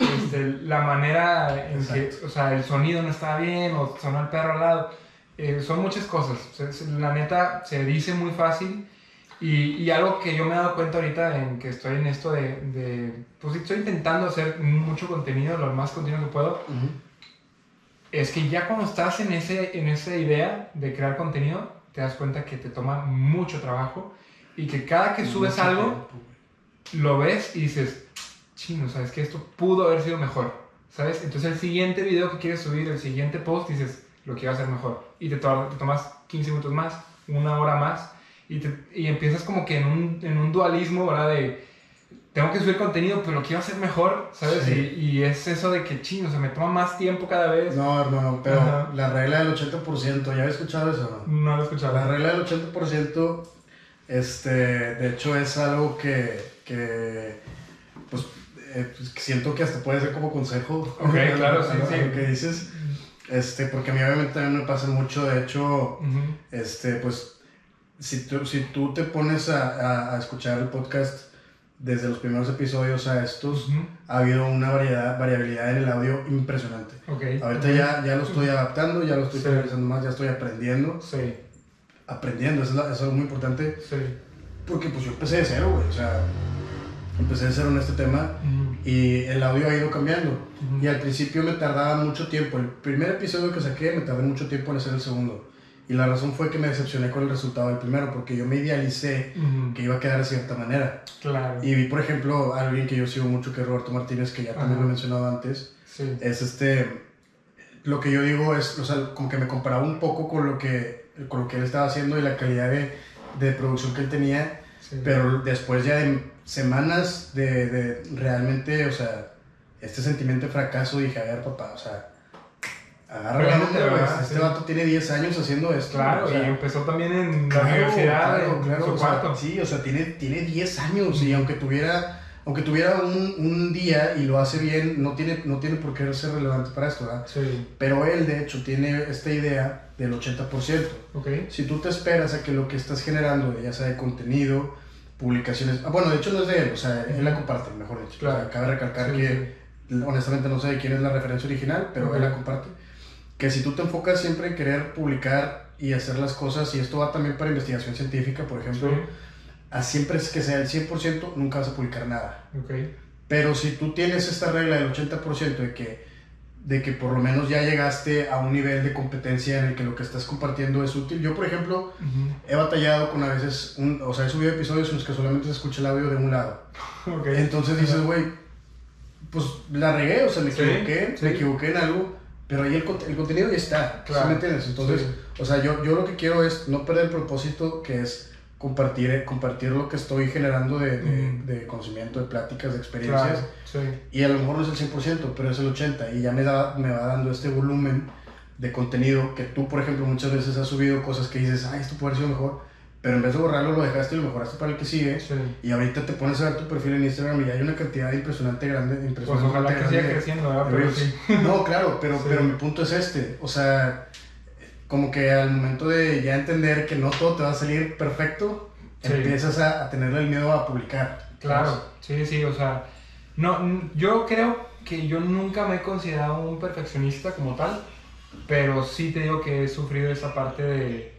Este, la manera en que, Exacto. o sea, el sonido no estaba bien, o sonó el perro al lado. Eh, son muchas cosas. La neta, se dice muy fácil. Y, y algo que yo me he dado cuenta ahorita en que estoy en esto de, de pues estoy intentando hacer mucho contenido, lo más contenido que puedo, es que ya cuando estás en, ese, en esa idea de crear contenido, te das cuenta que te toma mucho trabajo y que cada que subes Mucho algo, tiempo, lo ves y dices, chino, sabes que esto pudo haber sido mejor, ¿sabes? Entonces el siguiente video que quieres subir, el siguiente post, dices, lo quiero hacer mejor. Y te, to- te tomas 15 minutos más, una hora más, y, te- y empiezas como que en un, en un dualismo, ¿verdad? De, tengo que subir contenido, pero lo quiero hacer mejor, ¿sabes? Sí. Y, y es eso de que, chino, se me toma más tiempo cada vez. No, hermano, pero Ajá. la regla del 80%, ¿ya habías escuchado eso o no? No lo he escuchado. La regla del 80%, este, de hecho es algo que, que pues, eh, pues, siento que hasta puede ser como consejo. Ok, claro, sí, sí. lo que dices, este, porque a mí obviamente también me pasa mucho, de hecho, este, pues, si tú, si tú te pones a, a- a escuchar el podcast desde los primeros episodios a estos, ha habido una variedad, variabilidad en el audio impresionante. Ahorita ya, ya lo estoy adaptando, ya lo estoy Sí. realizando más, ya estoy aprendiendo. Sí, Aprendiendo, eso es, la- eso es algo muy importante. sí. Porque pues yo empecé de cero, güey. O sea, empecé de cero en este tema. Y el audio ha ido cambiando. Ujú. Y al principio me tardaba mucho tiempo. El primer episodio que saqué me tardé mucho tiempo en hacer el segundo. Y la razón fue que me decepcioné con el resultado del primero, porque yo me idealicé Ujú. que iba a quedar de cierta manera. Claro. Y vi, por ejemplo, a alguien que yo sigo mucho, que es Roberto Martínez, que ya también Ajá. lo he mencionado antes. Sí. es este lo que yo digo es o sea como que me comparaba un poco con lo que con lo que él estaba haciendo y la calidad de, de producción que él tenía sí. pero después ya de semanas de, de realmente o sea este sentimiento de fracaso dije a ver papá o sea güey. ¿verdad? este Sí. vato tiene 10 años haciendo esto Claro, o sea, y empezó también en Claro, la universidad, claro, en claro, su o sea, cuarto. sí, o sea, tiene, tiene 10 años y aunque tuviera, aunque tuviera un, un día y lo hace bien, no tiene, no tiene por qué ser relevante para esto, ¿verdad? Sí, Pero él, de hecho, tiene esta idea del 80%. ok. Si tú te esperas a que lo que estás generando, ya sea de contenido, publicaciones... Ah, bueno, de hecho no es de él, o sea, él la comparte, mejor dicho. Claro. O sea, cabe recalcar Sí, que honestamente no sé de quién es la referencia original, pero él la comparte. Que si tú te enfocas siempre en querer publicar y hacer las cosas, y esto va también para investigación científica, por ejemplo, Sí, a siempre es que sea el 100%, nunca vas a publicar nada. ok. Pero si tú tienes esta regla del 80% de que, de que por lo menos ya llegaste a un nivel de competencia en el que lo que estás compartiendo es útil. Yo, por ejemplo, Ujú. he batallado con a veces, un- o sea, he subido episodios en los que solamente se escucha el audio de un lado. Ok. Entonces dices, güey, pues la regué, o sea, me Sí, equivoqué, sí. me equivoqué en algo, pero ahí el, el contenido ya está, ¿sí Claro. me entiendes? Entonces, Sí. o sea, yo, yo lo que quiero es no perder el propósito que es compartir, compartir lo que estoy generando de, de, conocimiento, de pláticas, de experiencias. Claro, sí. Y a lo mejor no es el 100%, pero es el 80%. Y ya me, da, me va dando este volumen de contenido que tú, por ejemplo, muchas veces has subido cosas que dices, ay, esto puede haber sido mejor. Pero en vez de borrarlo, lo dejaste y lo mejoraste para el que sigue. Sí. Y ahorita te pones a ver tu perfil en Instagram y ya hay una cantidad impresionante grande. Pues Impresionante ojalá que siga creciendo, ¿verdad? Pero sí. No, claro, pero, pero mi punto es este. O sea, como que al momento de ya entender que no todo te va a salir perfecto, Sí. empiezas a, a tenerle el miedo a publicar. Claro, sí, sí, o sea, no, yo creo que yo nunca me he considerado un perfeccionista como tal, pero sí te digo que he sufrido esa parte de,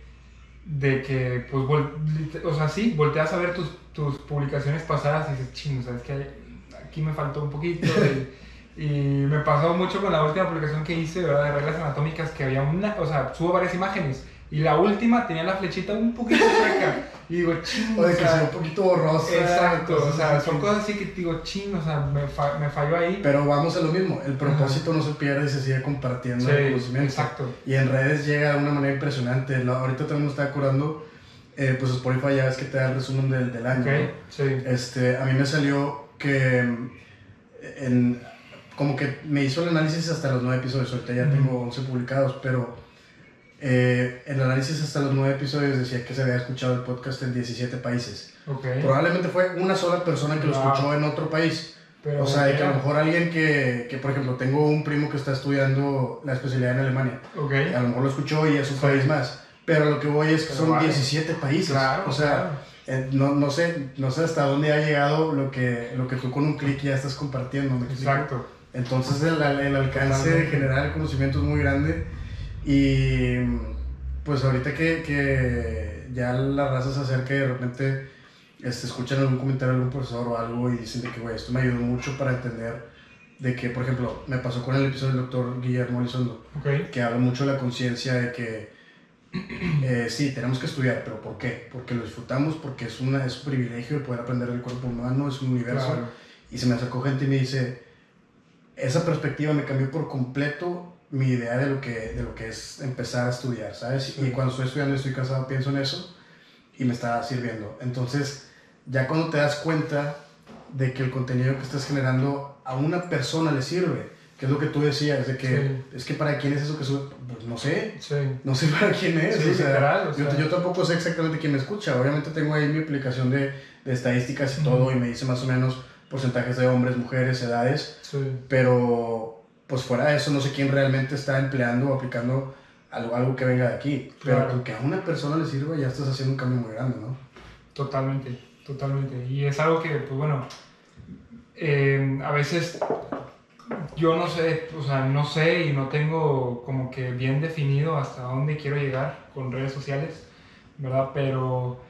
de que, pues, vol- o sea, sí, volteas a ver tus, tus publicaciones pasadas y dices, ching, ¿sabes qué? Aquí me faltó un poquito. Y, y me pasó mucho con la última publicación que hice, ¿verdad? De reglas anatómicas, que había una, o sea, subo varias imágenes. Y la última tenía la flechita un poquito chueca. Y digo, ching, O de que sea, un poquito borrosa. Exacto, o sea, son cosas así que digo, ching, o sea, me, fa- me falló ahí. Pero vamos a lo mismo, el propósito no se pierde y se sigue compartiendo Sí, el conocimiento. exacto. Y en redes llega de una manera impresionante. ¿no? Ahorita también me está curando, eh, pues Spotify ya ves que te da el resumen del, del año. Sí. Este, a mí me salió que en, como que me hizo el análisis hasta los nueve episodios, ahorita ya Ujú. tengo 11 publicados, pero eh, el análisis hasta los nueve episodios decía que se había escuchado el podcast en 17 países. Probablemente fue una sola persona que lo escuchó en otro país. o sea, de que a lo mejor alguien que, que, por ejemplo, tengo un primo que está estudiando la especialidad en Alemania. A lo mejor lo escuchó y es un país más. Pero lo que voy es que son 17 países. o sea, eh, no, no, sé, no sé hasta dónde ha llegado lo que, lo que tú con un clic ya estás compartiendo. Exacto. Entonces el, el alcance de generar el conocimiento es muy grande y pues ahorita que, que ya la raza se acerca y de repente este, escuchan algún comentario de algún profesor o algo y dicen de que, güey, esto me ayudó mucho para entender de que, por ejemplo, me pasó con el episodio del doctor Guillermo Elizondo, que habla mucho de la conciencia de que eh, sí, tenemos que estudiar, pero ¿por qué? Porque lo disfrutamos, porque es, una, es un privilegio de poder aprender del cuerpo humano, es un universo. Y se me acercó gente y me dice, esa perspectiva me cambió por completo mi idea de lo que, de lo que es empezar a estudiar, ¿sabes? Y cuando estoy estudiando y estoy cansado, pienso en eso y me está sirviendo. Entonces, ya cuando te das cuenta de que el contenido que estás generando a una persona le sirve, que es lo que tú decías, de que es que para quién es eso que sube, pues no sé, no sé para quién es, o sea, yo, yo, tampoco sé exactamente quién me escucha, obviamente tengo ahí mi aplicación de, de estadísticas y todo y me dice más o menos porcentajes de hombres, mujeres, edades, pero pues fuera de eso no sé quién realmente está empleando o aplicando algo, algo que venga de aquí. Pero con que a una persona le sirva ya estás haciendo un cambio muy grande, ¿no? Totalmente, totalmente. Y es algo que, pues bueno, eh, a veces yo no sé, o sea, no sé y no tengo como que bien definido hasta dónde quiero llegar con redes sociales, ¿verdad? Pero,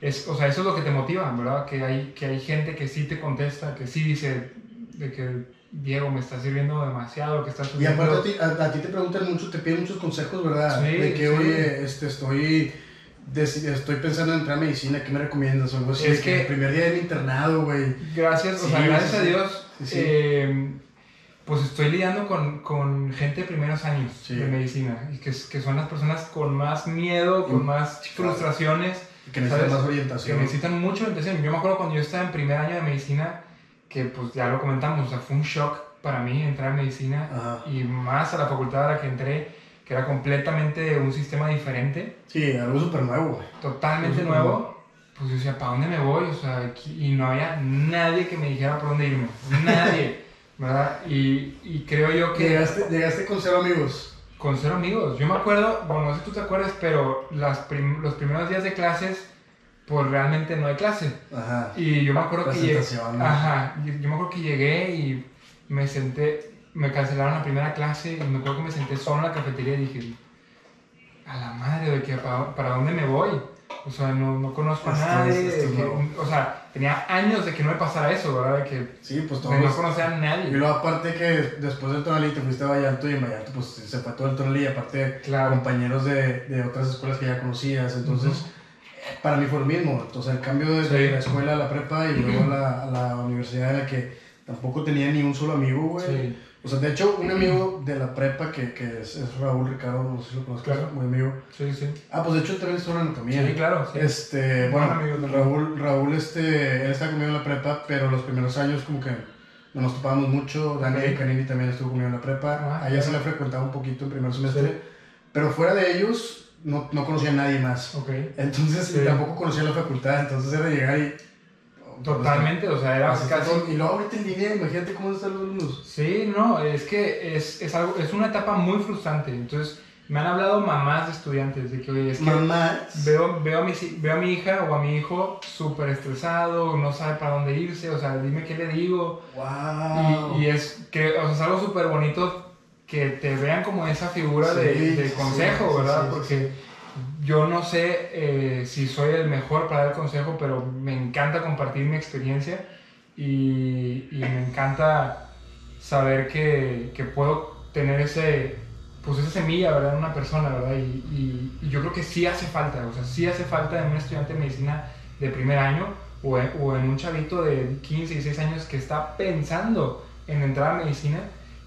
es, o sea, eso es lo que te motiva, ¿verdad? Que hay, que hay gente que sí te contesta, que sí dice de que Diego, me está sirviendo demasiado lo que estás subiendo. Y aparte a ti, te preguntan mucho, te piden muchos consejos, ¿verdad? Sí, de que, oye, este, estoy, estoy pensando en entrar a medicina, ¿qué me recomiendas? O algo así. Es que el primer día del internado, güey. Gracias, o sea, gracias a Dios, eh, pues estoy lidiando con, con, gente de primeros años de medicina, y que, que, son las personas con más miedo, con más frustraciones. Que necesitan más orientación. Que necesitan mucha orientación. Yo me acuerdo cuando yo estaba en primer año de medicina, que pues ya lo comentamos, o sea, fue un shock para mí entrar a medicina y más a la facultad a la que entré, que era completamente un sistema diferente. Sí, algo súper nuevo. Totalmente nuevo. Pues yo decía, ¿para dónde me voy? O sea, y no había nadie que me dijera por dónde irme. Nadie, ¿verdad? Y, y, creo yo que... ¿Llegaste, ¿Llegaste con cero amigos? Con cero amigos. Yo me acuerdo, bueno, no sé si tú te acuerdas, pero las los primeros días de clases pues realmente no hay clase. Ajá. Y yo me acuerdo que llegué, ajá, yo, me acuerdo que llegué y me senté, me cancelaron la primera clase y me acuerdo que me senté solo en la cafetería y dije, a la madre, de que para, dónde me voy. O sea, no, no conozco a nadie. o sea, tenía años de que no me pasara eso, ¿verdad? De que sí, pues todos, no conocía a nadie. Y luego aparte que después del Tonalí te fuiste a Vallarto y en Vallarto pues se fue todo el Tonalí y aparte compañeros de, de, otras escuelas que ya conocías, entonces para mí fue lo mismo. Entonces, el cambio de la escuela a la prepa y luego a la, universidad en la que tampoco tenía ni un solo amigo, güey. O sea, de hecho, un amigo de la prepa que, que es, Raúl Ricardo, no sé si lo conozco, muy amigo. Sí, sí. Ah, pues de hecho también estuvo en anatomía. Sí, claro. Este, bueno, Raúl, Raúl, este, él estaba conmigo en la prepa, pero los primeros años como que no nos topábamos mucho. Dani Canini también estuvo conmigo en la prepa. Ah, a ella se la frecuentaba un poquito en primer semestre. Pero fuera de ellos, no, no conocía a nadie más. Okay. Entonces, tampoco conocía la facultad, entonces era llegar y... Totalmente, o sea, era casi... Y luego ahorita en línea, imagínate cómo están los alumnos. Sí, no, es que es, es, algo, es una etapa muy frustrante, entonces... Me han hablado mamás de estudiantes de que, oye, es que ¿Mamás? Veo, veo, a mi, veo a mi hija o a mi hijo súper estresado, no sabe para dónde irse, o sea, dime qué le digo. Wow. Y, y es que, o sea, es algo súper bonito que te vean como esa figura de, consejo, ¿verdad? Porque yo no sé eh, si soy el mejor para dar consejo, pero me encanta compartir mi experiencia y, me encanta saber que, puedo tener ese, pues esa semilla, ¿verdad? En una persona, ¿verdad? Y, yo creo que sí hace falta, o sea, sí hace falta en un estudiante de medicina de primer año o en, o en un chavito de 15, 16 años que está pensando en entrar a medicina,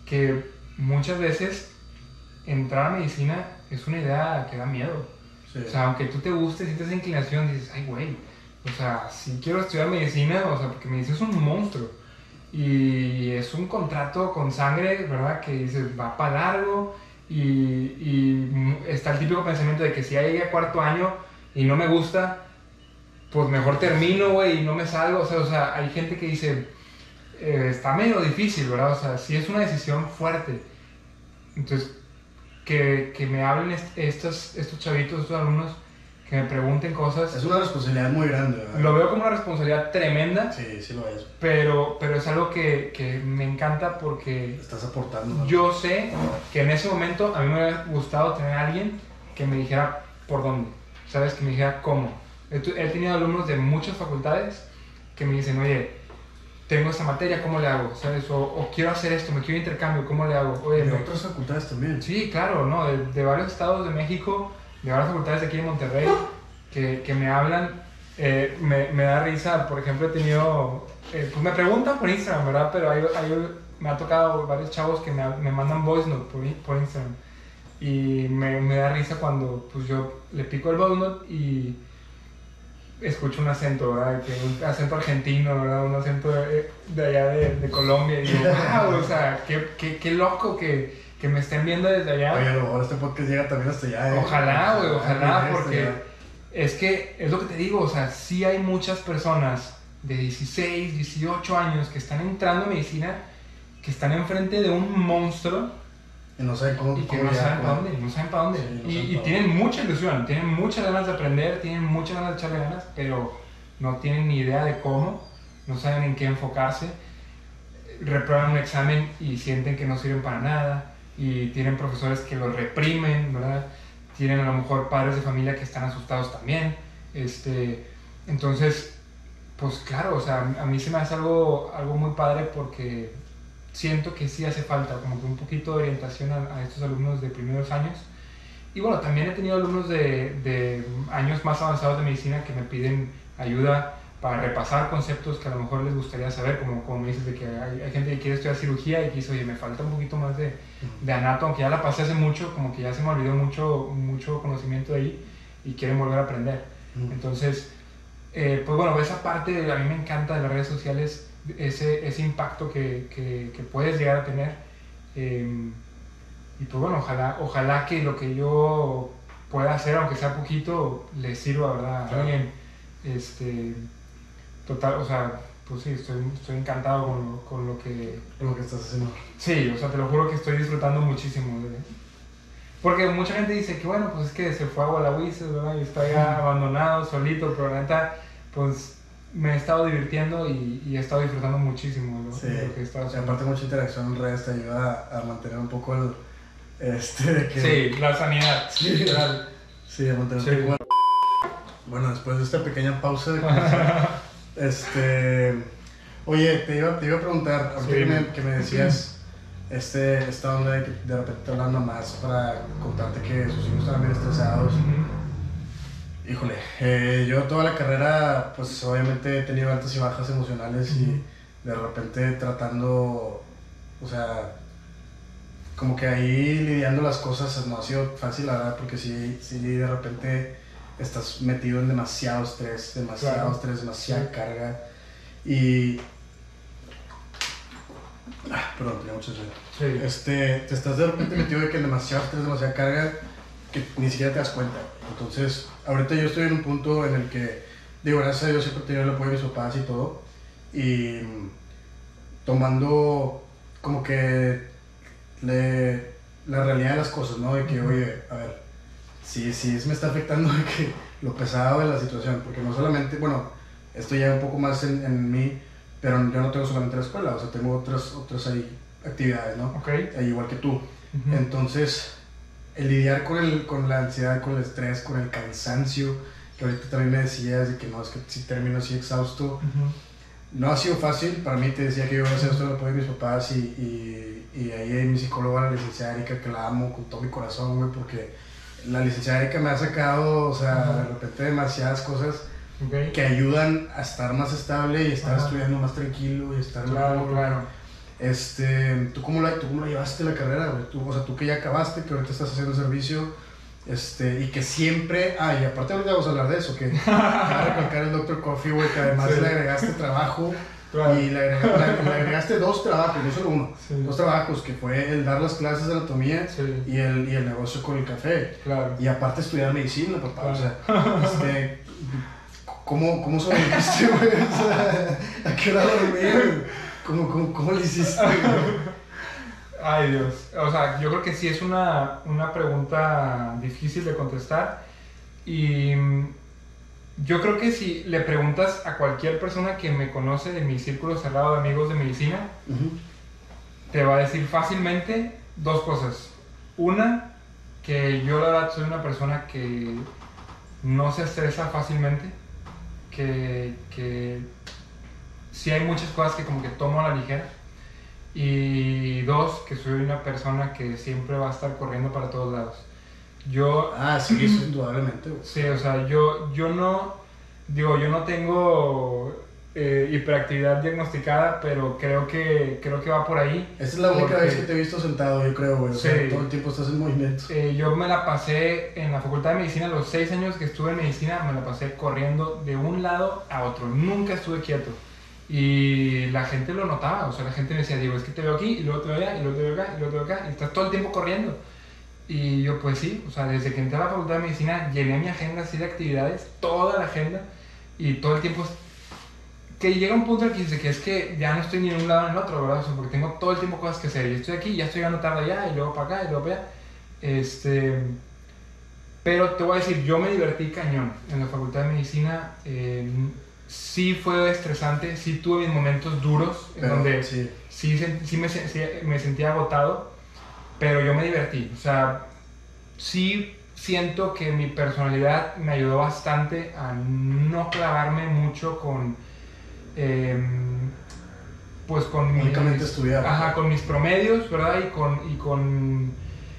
que muchas veces entrar a medicina es una idea que da miedo. O sea, aunque tú te guste, sientes esa inclinación, dices, ay, güey, o sea, si quiero estudiar medicina, o sea, porque medicina es un monstruo. Y es un contrato con sangre, ¿verdad? Que dices, va para largo y, está el típico pensamiento de que si ya cuarto año y no me gusta, pues mejor termino, güey, y no me salgo. O sea, o sea, hay gente que dice, eh, está medio difícil, ¿verdad? O sea, sí es una decisión fuerte. Entonces, que, que me hablen estos, estos chavitos, estos alumnos, que me pregunten cosas. Es una responsabilidad muy grande, ¿verdad? Lo veo como una responsabilidad tremenda. Sí, sí lo es. Pero, pero es algo que, que me encanta porque... Estás aportando. Yo sé que en ese momento a mí me hubiera gustado tener a alguien que me dijera por dónde, ¿sabes? Que me dijera cómo. He, tenido alumnos de muchas facultades que me dicen, oye, tengo esta materia, ¿cómo le hago? ¿Sabes? O, quiero hacer esto, me quiero intercambio, ¿cómo le hago? Oye, de otras facultades también. Sí, claro, ¿no? De, de varios estados de México de varias facultades de aquí en Monterrey que, que me hablan, eh, me, me, da risa, por ejemplo, he tenido, eh, pues me preguntan por Instagram, ¿verdad? Pero hay, hay, me ha tocado varios chavos que me, me mandan voice note por, por Instagram y me, me, da risa cuando pues yo le pico el voice note y escucho un acento, ¿verdad? Que un acento argentino, ¿verdad? Un acento de, de allá de, de, Colombia y digo, wow, o sea, qué, qué, qué loco que que me estén viendo desde allá. Oye, a lo mejor este podcast llega también hasta allá. ¿eh? Ojalá, güey, ojalá, porque es que es lo que te digo, o sea, sí hay muchas personas de 16, 18 años que están entrando a medicina, que están enfrente de un monstruo. Y no saben cómo. Y que no, saben para dónde, no saben para dónde. y, tienen mucha ilusión, tienen muchas ganas de aprender, tienen muchas ganas de echarle ganas, pero no tienen ni idea de cómo, no saben en qué enfocarse. Reprueban un examen y sienten que no sirven para nada y tienen profesores que los reprimen, ¿verdad? Tienen a lo mejor padres de familia que están asustados también. Este, entonces, pues claro, o sea, a mí se me hace algo, algo muy padre porque siento que sí hace falta como que un poquito de orientación a, estos alumnos de primeros años. Y bueno, también he tenido alumnos de, de años más avanzados de medicina que me piden ayuda para repasar conceptos que a lo mejor les gustaría saber, como, como me dices, de que hay, hay gente que quiere estudiar cirugía y que dice, oye, me falta un poquito más de, de anato, aunque ya la pasé hace mucho, como que ya se me olvidó mucho, mucho conocimiento de ahí y quieren volver a aprender. Entonces, eh, pues bueno, esa parte a mí me encanta de las redes sociales, ese, ese impacto que, que, que puedes llegar a tener. Em, y pues bueno, ojalá, ojalá que lo que yo pueda hacer, aunque sea poquito, le sirva, ¿verdad? A alguien. Este, total, o sea, pues sí, estoy, estoy encantado con lo, con lo que... lo que estás haciendo. Sí, o sea, te lo juro que estoy disfrutando muchísimo. Porque mucha gente dice que, bueno, pues es que se fue a Gualahuises, ¿verdad? Y está ya abandonado, solito, pero la neta, pues me he estado divirtiendo y, y he estado disfrutando muchísimo ¿no? sí. lo que he estado haciendo. Y aparte mucha interacción en redes te ayuda a, mantener un poco el... Este, que... Sí, la sanidad. Sí, literal. Sí, a mantener un poco... Bueno, después de esta pequeña pausa de Este. Oye, te iba, te iba a preguntar, que, me, decías este, esta onda de que de repente hablando más para contarte que sus hijos están bien estresados. Híjole, eh, yo toda la carrera, pues obviamente he tenido altas y bajas emocionales y de repente tratando, o sea, como que ahí lidiando las cosas no ha sido fácil, la verdad, porque sí, sí de repente estás metido en demasiado estrés, demasiado estrés, demasiada carga. Y. Ah, perdón, tenía mucho sueño. Sí. Este, te estás de repente metido de que demasiado estrés, demasiada carga, que ni siquiera te das cuenta. Entonces, ahorita yo estoy en un punto en el que, digo, gracias a Dios siempre he tenido el apoyo de mis papás y todo. Y tomando como que le, la realidad de las cosas, ¿no? De que, oye, a ver, sí, sí, me está afectando que lo pesado de la situación, porque no solamente, bueno, esto ya un poco más en, en mí, pero yo no tengo solamente la escuela, o sea, tengo otras, otras ahí, actividades, ¿no? Ok. igual que tú. Entonces, el lidiar con, el, con la ansiedad, con el estrés, con el cansancio, que ahorita también me decías de que no, es que si termino así exhausto, no ha sido fácil, para mí te decía que yo voy a esto lo de mis papás y, y, y ahí mi psicóloga, la licenciada Erika, que la amo con todo mi corazón, güey, porque la licenciada Erika me ha sacado, o sea, de repente demasiadas cosas que ayudan a estar más estable y estar estudiando más tranquilo y estar claro, claro. Este, ¿tú cómo, la, ¿tú cómo la llevaste la carrera, Tú, o sea, tú que ya acabaste, que ahorita estás haciendo servicio, este, y que siempre, ah, y aparte ahorita vamos a hablar de eso, que va a recalcar el Dr. Coffee, güey, que además le agregaste trabajo Y le agregaste, le agregaste, dos trabajos, no solo uno. Dos trabajos, que fue el dar las clases de anatomía y, el, y el negocio con el café. Claro. Y aparte estudiar medicina, papá. O sea, este, ¿cómo, ¿cómo sobreviviste, güey? O sea, ¿a qué hora dormir? ¿Cómo, cómo, cómo lo hiciste, Ay, Dios. O sea, yo creo que sí es una, una pregunta difícil de contestar. Y yo creo que si le preguntas a cualquier persona que me conoce de mi círculo cerrado de amigos de medicina, te va a decir fácilmente dos cosas. Una, que yo la verdad soy una persona que no se estresa fácilmente, que, que sí hay muchas cosas que como que tomo a la ligera. Y dos, que soy una persona que siempre va a estar corriendo para todos lados. Yo... Ah, sí, eso indudablemente. Sí, o sea, yo, yo no, digo, yo no tengo eh, hiperactividad diagnosticada, pero creo que, creo que va por ahí. Esa es la única vez que te he visto sentado, yo creo, güey. Sí, todo el tiempo estás en movimiento. Eh, yo me la pasé en la Facultad de Medicina, los seis años que estuve en medicina, me la pasé corriendo de un lado a otro. Nunca estuve quieto. Y la gente lo notaba, o sea, la gente decía, digo, es que te veo aquí, y luego te veo allá, y luego te veo acá, y luego te veo acá, y estás todo el tiempo corriendo. Y yo, pues sí, o sea, desde que entré a la facultad de medicina, llené mi agenda así de actividades, toda la agenda, y todo el tiempo. Que llega un punto en el que dice que es que ya no estoy ni en un lado ni en el otro, ¿verdad? O sea, porque tengo todo el tiempo cosas que hacer, y estoy aquí, ya estoy llegando tarde allá, y luego para acá, y luego para allá. Este. Pero te voy a decir, yo me divertí cañón en la facultad de medicina. Sí fue estresante, sí tuve mis momentos duros, en donde sí, sí, me, me, sentía agotado, pero yo me divertí. O sea, sí siento que mi personalidad me ayudó bastante a no clavarme mucho con... Em, pues con únicamente estudiar. Ajá, con mis promedios, ¿verdad? Y con, y con,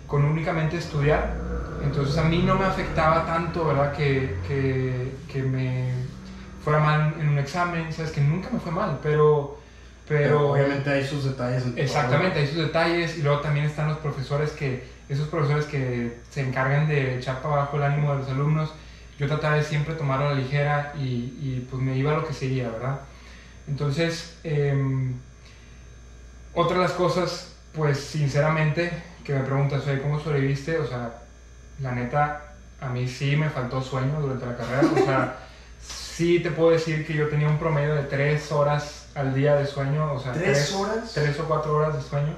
con, únicamente estudiar. Entonces a mí no me afectaba tanto, ¿verdad? Que, que, que me fuera mal en un examen, sabes que nunca me fue mal, pero... Pero, obviamente hay sus detalles. exactamente, hay sus detalles y luego también están los profesores que, esos profesores que se encargan de echar para abajo el ánimo de los alumnos, yo trataba de siempre tomarlo a la ligera y, y pues me iba a lo que seguía, ¿verdad? Entonces, eh, otra de las cosas, pues sinceramente, que me preguntas, oye, ¿cómo sobreviviste? O sea, la neta, a mí sí me faltó sueño durante la carrera, o sea sí te puedo decir que yo tenía un promedio de tres horas al día de sueño, o sea, tres, horas, tres o cuatro horas de sueño,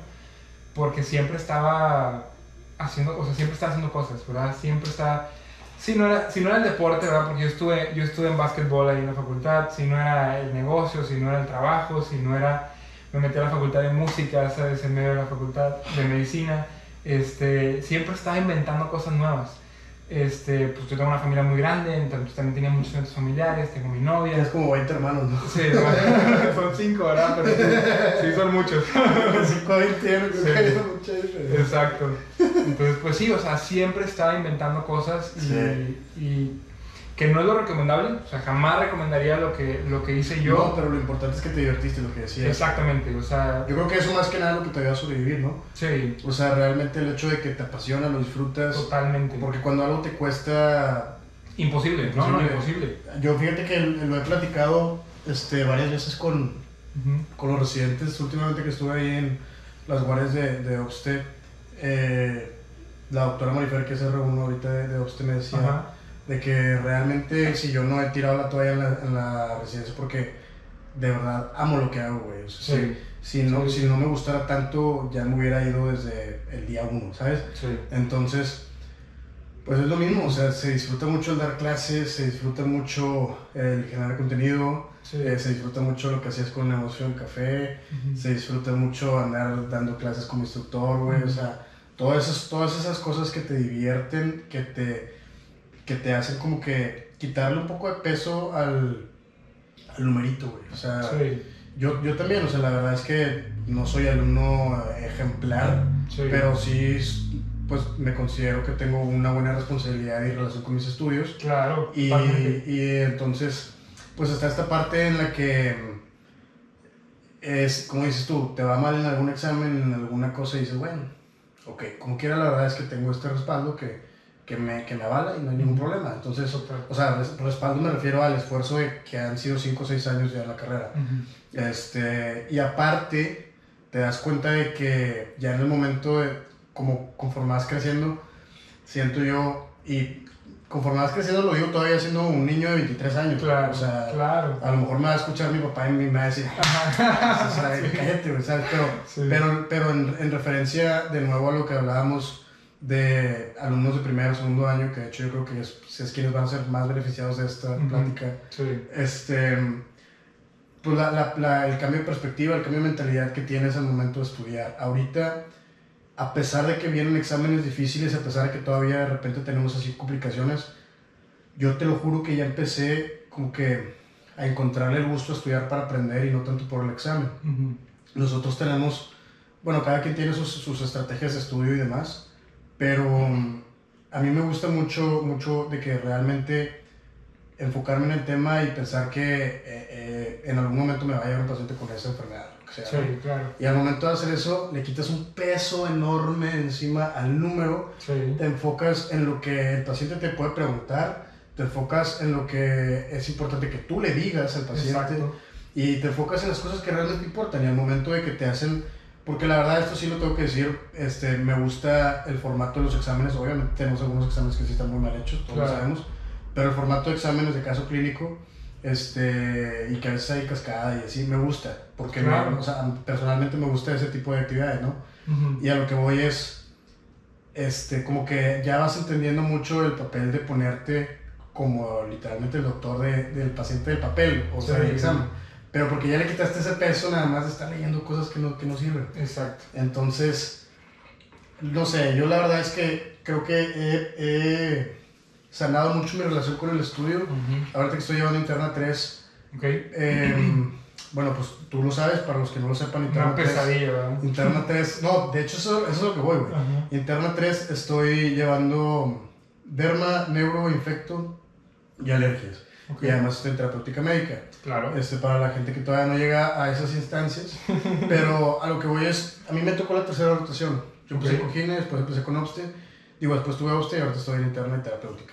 porque siempre estaba haciendo, o sea, siempre estaba haciendo cosas, ¿verdad? Siempre estaba, si no era, si no era el deporte, ¿verdad? Porque yo estuve, yo estuve en básquetbol ahí en la facultad, si no era el negocio, si no era el trabajo, si no era, me metí a la facultad de música, ¿sabes? En medio de la facultad de medicina, este, siempre estaba inventando cosas nuevas. Este, pues yo tengo una familia muy grande, entonces también tenía muchos eventos familiares, tengo mi novia. Es como 20 hermanos, ¿no? Sí, son 5, ¿verdad? Pero sí, son muchos. 5 20 sí. Exacto. Entonces, pues sí, o sea, siempre estaba inventando cosas y, y que no es lo recomendable, o sea, jamás recomendaría lo que, lo que hice yo. No, pero lo importante es que te divertiste, lo que decías. Exactamente, o sea... Yo creo que eso más que nada lo que te ayuda a sobrevivir, ¿no? Sí. O sea, realmente el hecho de que te apasiona, lo disfrutas. Totalmente. Porque cuando algo te cuesta... Imposible, no, no, imposible. Yo fíjate que lo he platicado este, varias veces con, con los residentes, últimamente que estuve ahí en las guardias de, de eh, la doctora Marifer, que se reúne ahorita de, de me decía de que realmente si yo no he tirado la toalla en la, residencia porque de verdad amo lo que hago, güey. si, no, si no me gustara tanto, ya me hubiera ido desde el día uno, ¿sabes? Entonces, pues es lo mismo, o sea, se disfruta mucho el dar clases, se disfruta mucho el generar contenido, eh, se disfruta mucho lo que hacías con el negocio del café, se disfruta mucho andar dando clases como instructor, güey, o sea, todas esas, todas esas cosas que te divierten, que te que te hacen como que quitarle un poco de peso al, al numerito, güey. O sea, yo, yo también, o sea, la verdad es que no soy alumno ejemplar, pero sí, pues me considero que tengo una buena responsabilidad en relación con mis estudios. Claro. Y, y entonces, pues está esta parte en la que es, como dices tú, te va mal en algún examen, en alguna cosa y dices, bueno, ok, como quiera, la verdad es que tengo este respaldo que que me, que me avala y no hay ningún problema. Entonces, o sea, respaldo me refiero al esfuerzo de que han sido 5 o 6 años ya en la carrera. este, y aparte, te das cuenta de que ya en el momento de, como conforme vas creciendo, siento yo, y conforme vas creciendo lo digo todavía siendo un niño de 23 años. Claro, o sea, claro. a lo mejor me va a escuchar mi papá y me va a decir, sea, cállate, ¿sabes? Pero, pero, pero en, en referencia de nuevo a lo que hablábamos de alumnos de primer o segundo año, que de hecho yo creo que es, es quienes van a ser más beneficiados de esta plática. Este, pues la, la, el cambio de perspectiva, el cambio de mentalidad que tienes al momento de estudiar. Ahorita, a pesar de que vienen exámenes difíciles, a pesar de que todavía de repente tenemos así complicaciones, yo te lo juro que ya empecé como que a encontrarle el gusto a estudiar para aprender y no tanto por el examen. Nosotros tenemos, bueno, cada quien tiene sus, sus estrategias de estudio y demás pero a mí me gusta mucho, mucho de que realmente enfocarme en el tema y pensar que eh, eh, en algún momento me va a llegar un paciente con esa enfermedad. sea, sí, claro. Y al momento de hacer eso, le quitas un peso enorme encima al número, te enfocas en lo que el paciente te puede preguntar, te enfocas en lo que es importante que tú le digas al paciente y te enfocas en las cosas que realmente importan y al momento de que te hacen porque la verdad, esto sí lo tengo que decir, este, me gusta el formato de los exámenes. Obviamente tenemos algunos exámenes que sí están muy mal hechos, todos lo sabemos. Pero el formato de exámenes de caso clínico, este, y que a veces hay cascada y así, me gusta. Porque o sea, personalmente me gusta ese tipo de actividades, ¿no? Y a lo que voy es, este, como que ya vas entendiendo mucho el papel de ponerte como literalmente el doctor de, del paciente del papel, o sea, del examen pero porque ya le quitaste ese peso nada más de estar leyendo cosas que no, que no sirven. Exacto. Entonces, no sé, yo la verdad es que creo que he, sanado mucho mi relación con el estudio. Ahorita que estoy llevando Interna 3. Okay. Em, bueno, pues tú lo sabes, para los que no lo sepan, Interna 3. ¿verdad? Interna 3, no, de hecho eso, eso es lo que voy, güey. Interna 3 estoy llevando derma, neuro, infecto y alergias. Y además estoy en terapéutica médica. Claro. Este, para la gente que todavía no llega a esas instancias. Pero a lo que voy es, a mí me tocó la tercera rotación. Yo empecé con Gine, después empecé con Obste. Digo, después tuve Obste y ahorita estoy en interna y terapéutica.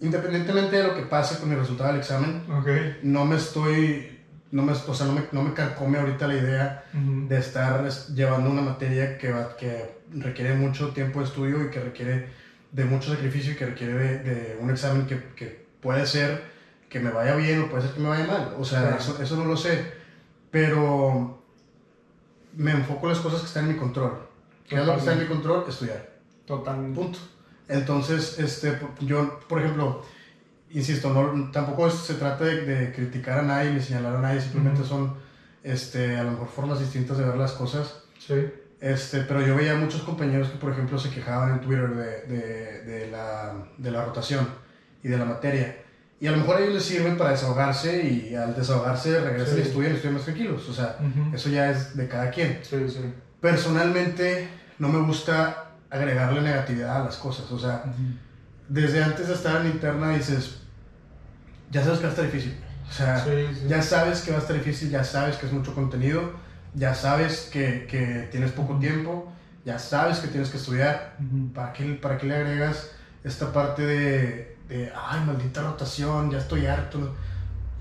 Independientemente de lo que pase con el resultado del examen, no me estoy no me, o sea, no me, no me carcome ahorita la idea de estar llevando una materia que, va, que requiere mucho tiempo de estudio y que requiere de mucho sacrificio y que requiere de, de un examen que, que, puede ser que me vaya bien o puede ser que me vaya mal. O sea, eso, eso no lo sé. Pero me enfoco en las cosas que están en mi control. ¿Qué es lo que está en mi control? Estudiar. Totalmente. Punto. Entonces, este, yo, por ejemplo, insisto, no, tampoco se trata de, criticar a nadie ni señalar a nadie, simplemente son este, a lo mejor formas distintas de ver las cosas. Sí. Este, pero yo veía muchos compañeros que, por ejemplo, se quejaban en Twitter de, de, de, la, de la rotación y de la materia. Y a lo mejor a ellos les sirven para desahogarse y al desahogarse regresan y estudian y estudian más tranquilos. O sea, eso ya es de cada quien. Sí, sí. Personalmente no me gusta agregarle negatividad a las cosas. O sea, desde antes de estar en interna dices, ya sabes que va a estar difícil. O sea, ya sabes que va a estar difícil, ya sabes que es mucho contenido, ya sabes que, que tienes poco tiempo, ya sabes que tienes que estudiar. ¿Para, qué, ¿Para qué le agregas esta parte de de, ay, maldita rotación, ya estoy harto.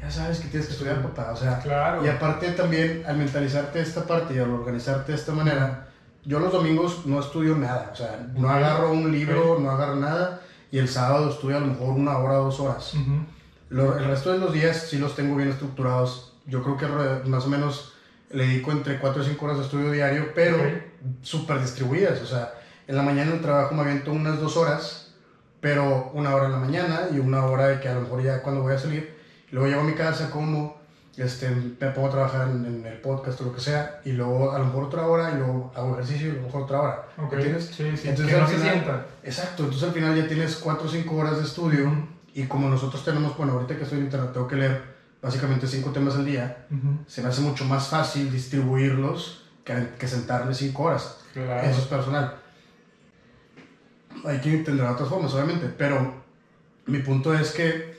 Ya sabes que tienes que estudiar, papá. O sea, claro. y aparte también, al mentalizarte esta parte y al organizarte de esta manera, yo los domingos no estudio nada. O sea, no agarro un libro, no agarro nada. Y el sábado estudio a lo mejor una hora, dos horas. el resto de los días sí los tengo bien estructurados. Yo creo que más o menos le dedico entre 4 o 5 horas de estudio diario, pero súper distribuidas. O sea, en la mañana en el trabajo me aviento unas dos horas pero una hora en la mañana y una hora de que a lo mejor ya cuando voy a salir, luego llego a mi casa, como, este, me pongo a trabajar en, el podcast o lo que sea, y luego a lo mejor otra hora, y luego hago ejercicio y a lo mejor otra hora. ¿Entiendes? Sí, sí, entonces, al final, Exacto, entonces al final ya tienes 4 o 5 horas de estudio, y como nosotros tenemos, bueno, ahorita que estoy en internet tengo que leer básicamente 5 temas al día, se me hace mucho más fácil distribuirlos que, que sentarme 5 horas. Eso es personal hay quien tendrá otras formas, obviamente, pero mi punto es que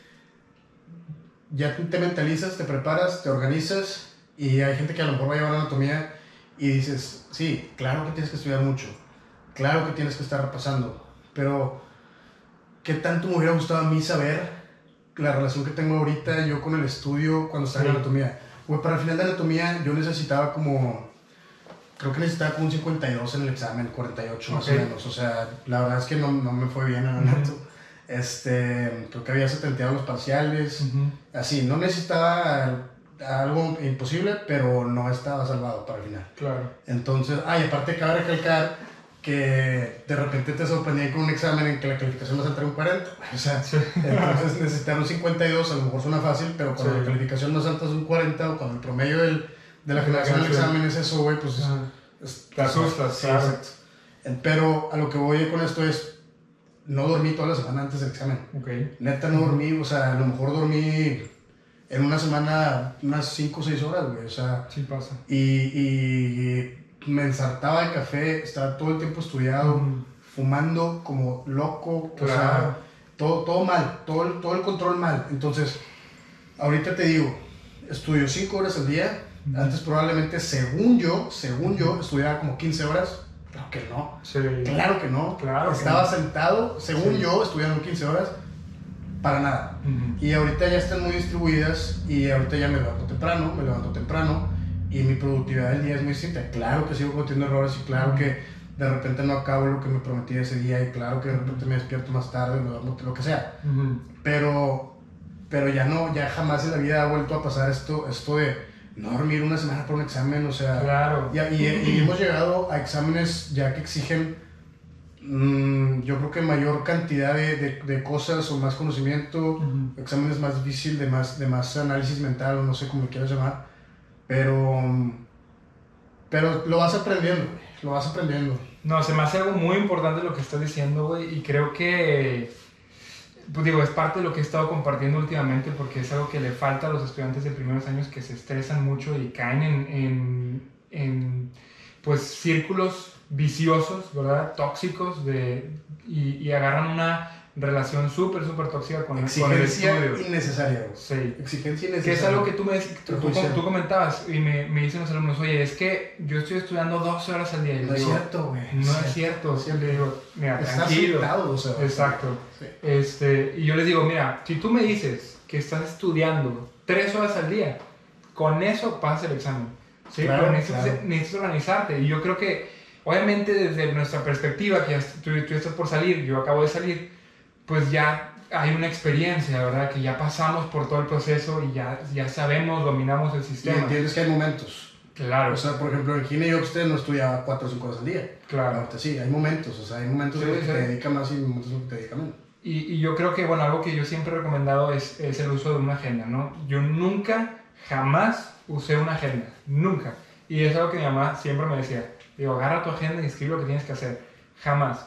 ya te mentalizas, te preparas, te organizas y hay gente que a lo mejor va a llevar anatomía y dices, sí, claro que tienes que estudiar mucho, claro que tienes que estar repasando, pero qué tanto me hubiera gustado a mí saber la relación que tengo ahorita yo con el estudio cuando estaba en Sí. anatomía. Güey, para el final de anatomía yo necesitaba como, creo que necesitaba como un 52 en el examen, 48 más o menos. O sea, la verdad es que no, no me fue bien en anato. Este, creo que había 70 los parciales. Así, no necesitaba algo imposible, pero no estaba salvado para el final. Claro. Entonces, ay, aparte cabe recalcar que de repente te sorprendí con un examen en que la calificación no saltara un 40. O sea, Sí. entonces necesitar un 52 a lo mejor suena fácil, pero cuando Sí. la calificación no saltas un 40 o cuando el promedio del, de la generación del examen es eso, güey, pues es- Te asustas, Sí, claro. exacto. Pero a lo que voy con esto es, no dormí toda la semana antes del examen. Ok. Neta no dormí, o sea, a lo mejor dormí en una semana unas 5 o 6 horas, güey, o sea, Sí pasa. y, y me ensartaba de café, estaba todo el tiempo estudiado, Ujú. fumando como loco, o sea, Claro. todo, todo mal, todo, todo el control mal. Entonces, ahorita te digo, estudio 5 horas al día. Antes probablemente, según yo, según yo, estudiaba como 15 horas, claro que no. Sí. Claro que no. Claro que Estaba no. sentado, según Sí. yo, estudiando 15 horas, para nada. Y ahorita ya están muy distribuidas y ahorita ya me levanto temprano, me levanto temprano y mi productividad del día es muy distinta. Claro que sigo cometiendo errores y claro que de repente no acabo lo que me prometí ese día y claro que de repente me despierto más tarde, me duermo, lo que sea. Ujú. Pero, pero ya no, ya jamás en la vida ha vuelto a pasar esto, esto de no dormir una semana por un examen, o sea... Claro. Y, y- y hemos llegado a exámenes ya que exigen, mm, yo creo que mayor cantidad de, de- de cosas o más conocimiento, Ujú. exámenes más difíciles, de más, de más análisis mental o no sé cómo lo quieras llamar, pero, pero lo vas aprendiendo, güey, lo vas aprendiendo. No, se me hace algo muy importante lo que estás diciendo, güey, y creo que, pues digo, es parte de lo que he estado compartiendo últimamente porque es algo que le falta a los estudiantes de primeros años que se estresan mucho y caen en, en, en, pues, círculos viciosos, ¿verdad? Tóxicos de, y, y agarran una relación súper, súper tóxica con, el- con el Exigencia estudio. innecesaria. Sí. Exigencia Que innecesaria. es algo que tú, me, tú, tú- tú comentabas y me, me dicen los alumnos, oye, es que yo estoy estudiando 12 horas al día. Y No digo, cierto, güey. no es cierto. es cierto. Le digo, mira, Estás tranquilo. sentado, o sea. Exacto. Sí. Este, y yo les digo, mira, si tú me dices que estás estudiando 3 horas al día, con eso pasas el examen. ¿sí? Claro, Pero necesitas, claro. necesitas organizarte. Y yo creo que, obviamente, desde nuestra perspectiva, que tú, tú estás por salir, yo acabo de salir, pues ya hay una experiencia, ¿verdad? Que ya pasamos por todo el proceso y ya, ya sabemos, dominamos el Y sistema. entiendes que hay momentos. Claro, O sea, por ejemplo, en Gine yo usted no estudiaba 4 o 5 horas al día. claro. Sí, hay momentos. O sea, hay momentos Sí, en los que sí. te dedica más y momentos en los que te dedica menos. Y, y yo creo que, bueno, algo que yo siempre he recomendado es, es el uso de una agenda, ¿no? Yo nunca, jamás usé una agenda, nunca. Y es algo que mi mamá siempre me decía, digo, agarra tu agenda y escribe lo que tienes que hacer, jamás.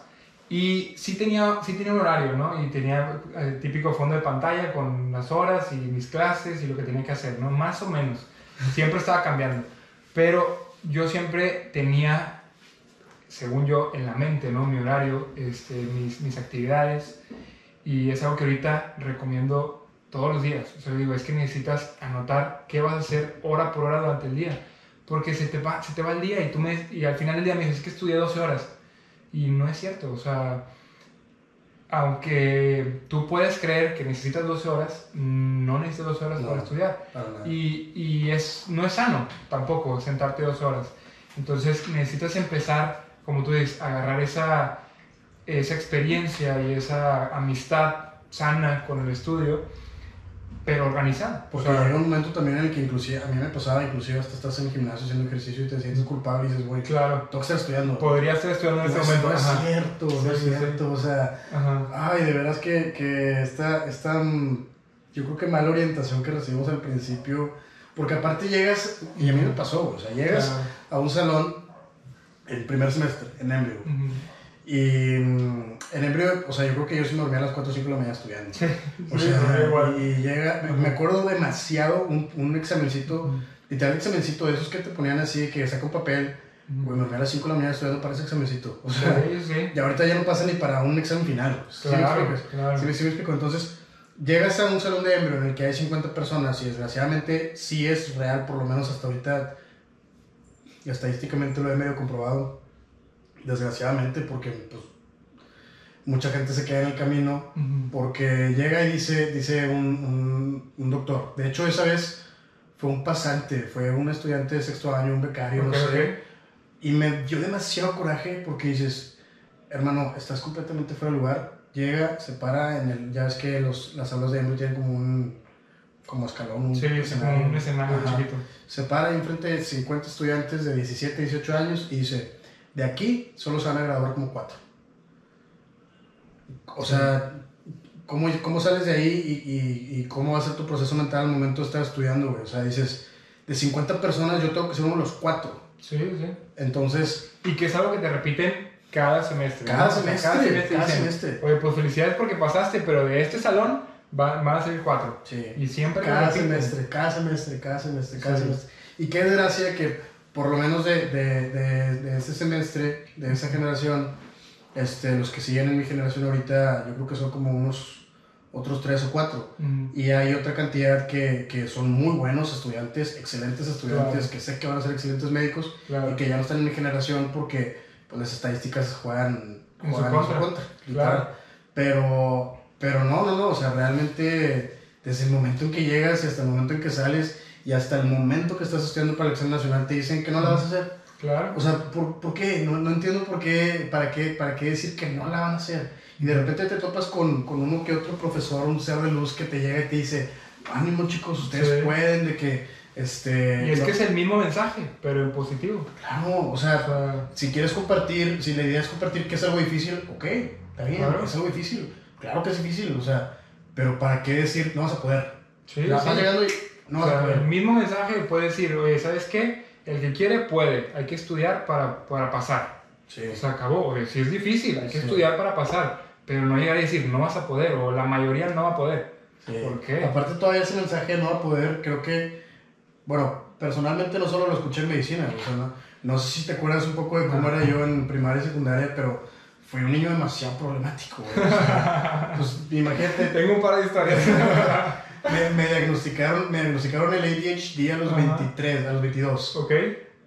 Y sí tenía, sí tenía un horario, ¿no? Y tenía el típico fondo de pantalla con las horas y mis clases y lo que tenía que hacer, ¿no? Más o menos. Siempre estaba cambiando. Pero yo siempre tenía, según yo, en la mente, ¿no? Mi horario, este, mis, mis actividades. Y es algo que ahorita recomiendo todos los días. O sea, digo, es que necesitas anotar qué vas a hacer hora por hora durante el día. Porque se te va, se te va el día y, tú me, y al final del día me dices, es que estudié 12 horas. Y no es cierto. O sea, aunque tú puedes creer que necesitas 12 horas, no necesitas 12 horas No. para estudiar. Para. Y, y es, no es sano tampoco sentarte dos horas. Entonces necesitas empezar, como tú dices, a agarrar esa, esa experiencia y esa amistad sana con el estudio, pero organizada. O Porque sea, llega un momento también en el que inclusive, a mí me pasaba, inclusive hasta estás en el gimnasio haciendo ejercicio y te sientes culpable y dices, güey, claro, tengo que estar estudiando. podría estar estudiando en no, este es, momento. no es Ajá. cierto, no Sí, es sí, sí. cierto, o sea, Ajá. ay, de veras que, que esta, esta, mm, yo creo que mala orientación que recibimos al principio, porque aparte llegas, y a mí me pasó, o sea, llegas Claro. a un salón el primer semestre, en Embrio, Ujú. Y mm, en Embrio, o sea, yo creo que yo sí me dormía a las 4 o 5 de la mañana estudiando. O sea, igual. y llega, me- me acuerdo demasiado un, un examencito, Ujú. literal examencito de esos que te ponían así, que saca un papel, güey, me dormía a las 5 de la mañana estudiando para ese examencito. O sea, Sí, sí. y ahorita ya no pasa ni para un examen final. ¿Sí me Claro, claro. Sí, me- sí me explico. Entonces, llegas a un salón de embrio en el que hay 50 personas y desgraciadamente sí es real, por lo menos hasta ahorita, estadísticamente lo he medio comprobado, desgraciadamente, porque pues, mucha gente se queda en el camino porque llega y dice, dice un, un, doctor. De hecho, esa vez fue un pasante, fue un estudiante de sexto año, un becario, no sé. Y me dio demasiado coraje porque dices, hermano, estás completamente fuera de lugar. Llega, se para en el. Ya ves que los, las aulas de Emory tienen como un. como escalón, un sí, escenario. un escenario chiquito. Se para enfrente de 50 estudiantes de 17, 18 años y dice: De aquí solo se van a graduar como cuatro. O sea, ¿cómo, ¿cómo, sales de ahí y, y, y, cómo va a ser tu proceso mental al momento de estar estudiando, güey? O sea, dices, de 50 personas yo tengo que ser uno de los cuatro. Sí, sí. Entonces... Y que es algo que te repiten cada semestre. Cada semestre. Cada semestre. Cada semestre. Oye, pues felicidades porque pasaste, pero de este salón van, a ser cuatro. Sí. Y siempre... Cada semestre, cada semestre, cada semestre, cada semestre. Y qué desgracia que por lo menos de, de, de, de ese semestre, de esa generación, este, los que siguen en mi generación ahorita, yo creo que son como unos otros tres o cuatro. Y hay otra cantidad que, que, son muy buenos estudiantes, excelentes estudiantes, que sé que van a ser excelentes médicos y que ya no están en mi generación porque pues, las estadísticas juegan, en su contra. claro. Pero, pero no, no, no, o sea, realmente desde el momento en que llegas y hasta el momento en que sales y hasta el momento que estás estudiando para el examen nacional te dicen que no la vas a hacer. Claro. O sea, ¿por, por qué? No, no, entiendo por qué, para qué, para qué decir que no la van a hacer. Y de repente te topas con, con uno que otro profesor, un ser de luz que te llega y te dice, ánimo chicos, ustedes pueden, de que... Este, y es que es el mismo mensaje, pero en positivo. Claro, o sea, si quieres compartir, si la idea es compartir que es algo difícil, ok, está bien, es algo difícil. Claro que es difícil, o sea, pero ¿para qué decir no vas a poder? Sí, la sí. llegando y no. El mismo mensaje puede decir, oye, ¿sabes qué? El que quiere puede, hay que estudiar para, para pasar. Sí. Se acabó, o si es difícil, hay que estudiar para pasar, pero no llegar a decir no vas a poder, o la mayoría no va a poder. Sí. ¿Por qué? Aparte todavía ese mensaje no va a poder, creo que, bueno, personalmente no solo lo escuché en medicina, o sea, no, no sé si te acuerdas un poco de cómo era yo en primaria y secundaria, pero fui un niño demasiado problemático, güey. O sea, pues imagínate. Tengo un par de historias. me, me, diagnosticaron, me diagnosticaron el ADHD a los Ajá. 23, a los 22. Ok.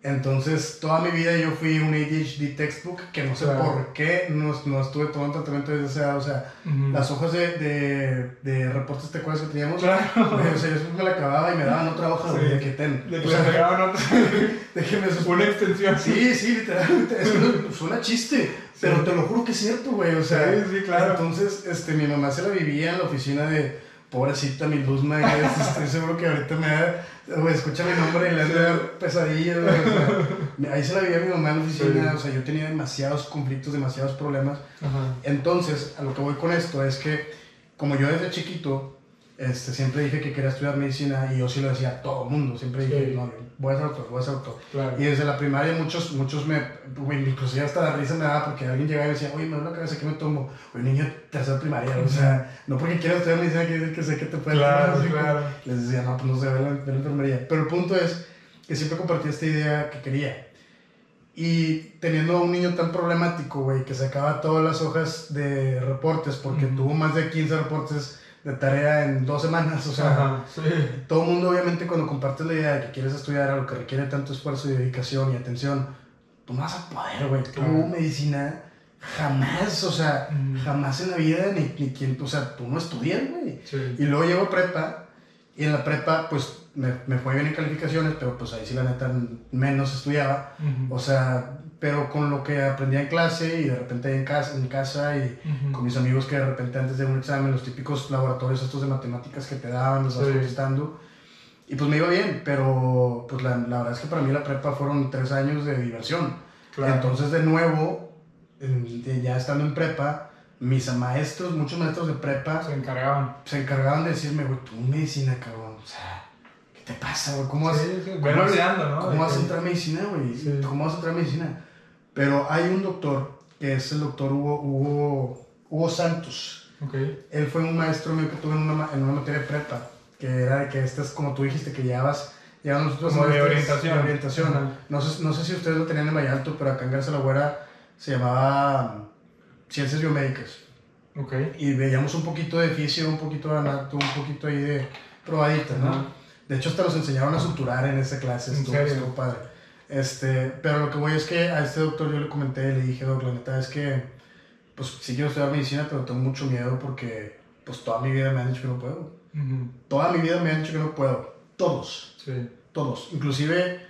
Entonces, toda mi vida yo fui un ADHD textbook que no sé Claro. por qué no, no estuve tomando tratamiento desde esa edad. O sea, Ujú. las hojas de, de, de reportes, ¿te acuerdas que teníamos? Claro. O sea, yo siempre me la acababa y me daban otra hoja Sí. de que ten. De que o le sea, pegaban otra- déjeme sus- una extensión. Sí, sí, literalmente. Es que no- suena chiste, pero te lo juro que es cierto, güey. O sea, Sí, sí, claro. Entonces, este, mi mamá se la vivía en la oficina de pobrecita mi Luzma. y es- Estoy seguro que ahorita me da, güey, escucha mi nombre y le hace dar pesadillas. güey, o sea, ahí se la vivía mi mamá en la oficina. Sí. O sea, yo tenía demasiados conflictos, demasiados problemas. Ajá. Entonces, a lo que voy con esto es que, como yo desde chiquito, este, siempre dije que quería estudiar medicina y yo sí lo decía a todo mundo. Siempre dije, Sí. no, voy a ser doctor, voy a ser doctor. Claro. Y desde la primaria muchos, muchos me, inclusive hasta la risa me daba porque alguien llegaba y decía, oye, me duele la cabeza, ¿qué me tomo? Oye, niño, tercera primaria, o sea, no porque quieras estudiar medicina quiere decir que sé que te puede Claro, así, claro. Les decía, no, pues no sé, ve la, ve la enfermería. Pero el punto es que siempre compartí esta idea que quería. Y teniendo a un niño tan problemático, güey, que sacaba todas las hojas de reportes porque tuvo más de 15 reportes de tarea en dos semanas, o sea, Ajá, sí. todo el mundo obviamente cuando compartes la idea de que quieres estudiar algo que requiere tanto esfuerzo y dedicación y atención, tú no vas a poder, güey. Tú Claro. medicina jamás, o sea, Mm. jamás en la vida ni, ni quien, o sea, tú no estudias, güey. Sí. Y luego llego a prepa y en la prepa pues me, me fue bien en calificaciones, pero pues ahí sí la neta menos estudiaba. O sea, pero con lo que aprendía en clase y de repente en casa, en casa y Ujú. con mis amigos que de repente antes de un examen, los típicos laboratorios estos de matemáticas que te daban, los vas Sí. contestando. Y pues me iba bien, pero pues la, la verdad es que para mí la prepa fueron tres años de diversión. Claro. Entonces de nuevo, ya estando en prepa, mis maestros, muchos maestros de prepa, Se encargaban. se encargaban de decirme, güey, tú medicina, cabrón. O sea, ¿qué te pasa, güey? ¿Cómo vas, Sí, cómo olvidando, ¿no? ¿Cómo vas a entrar a medicina, güey? ¿Cómo vas a entrar a medicina? Pero hay un doctor, que es el doctor Hugo, Hugo, Hugo Santos. Ok. Él fue un maestro mío que tuve en una, en una materia de prepa, que era de que estas, como tú dijiste, que llevabas, llevamos nosotros Como de orientación. de orientación. No sé, no sé si ustedes lo tenían en Vallalto, pero acá en Garza la Güera se llamaba um, Ciencias Biomédicas. Ok. Y veíamos un poquito de fisio, un poquito de anato, un poquito ahí de probaditas, ¿no? De hecho, hasta nos enseñaron a suturar en esa clase, estuvo padre. Este, pero lo que voy es que a este doctor yo le comenté, le dije, doc, la neta es que pues sí quiero estudiar medicina, pero tengo mucho miedo porque pues toda mi vida me han dicho que no puedo. Toda mi vida me han dicho que no puedo. Todos. Sí. Todos. Inclusive,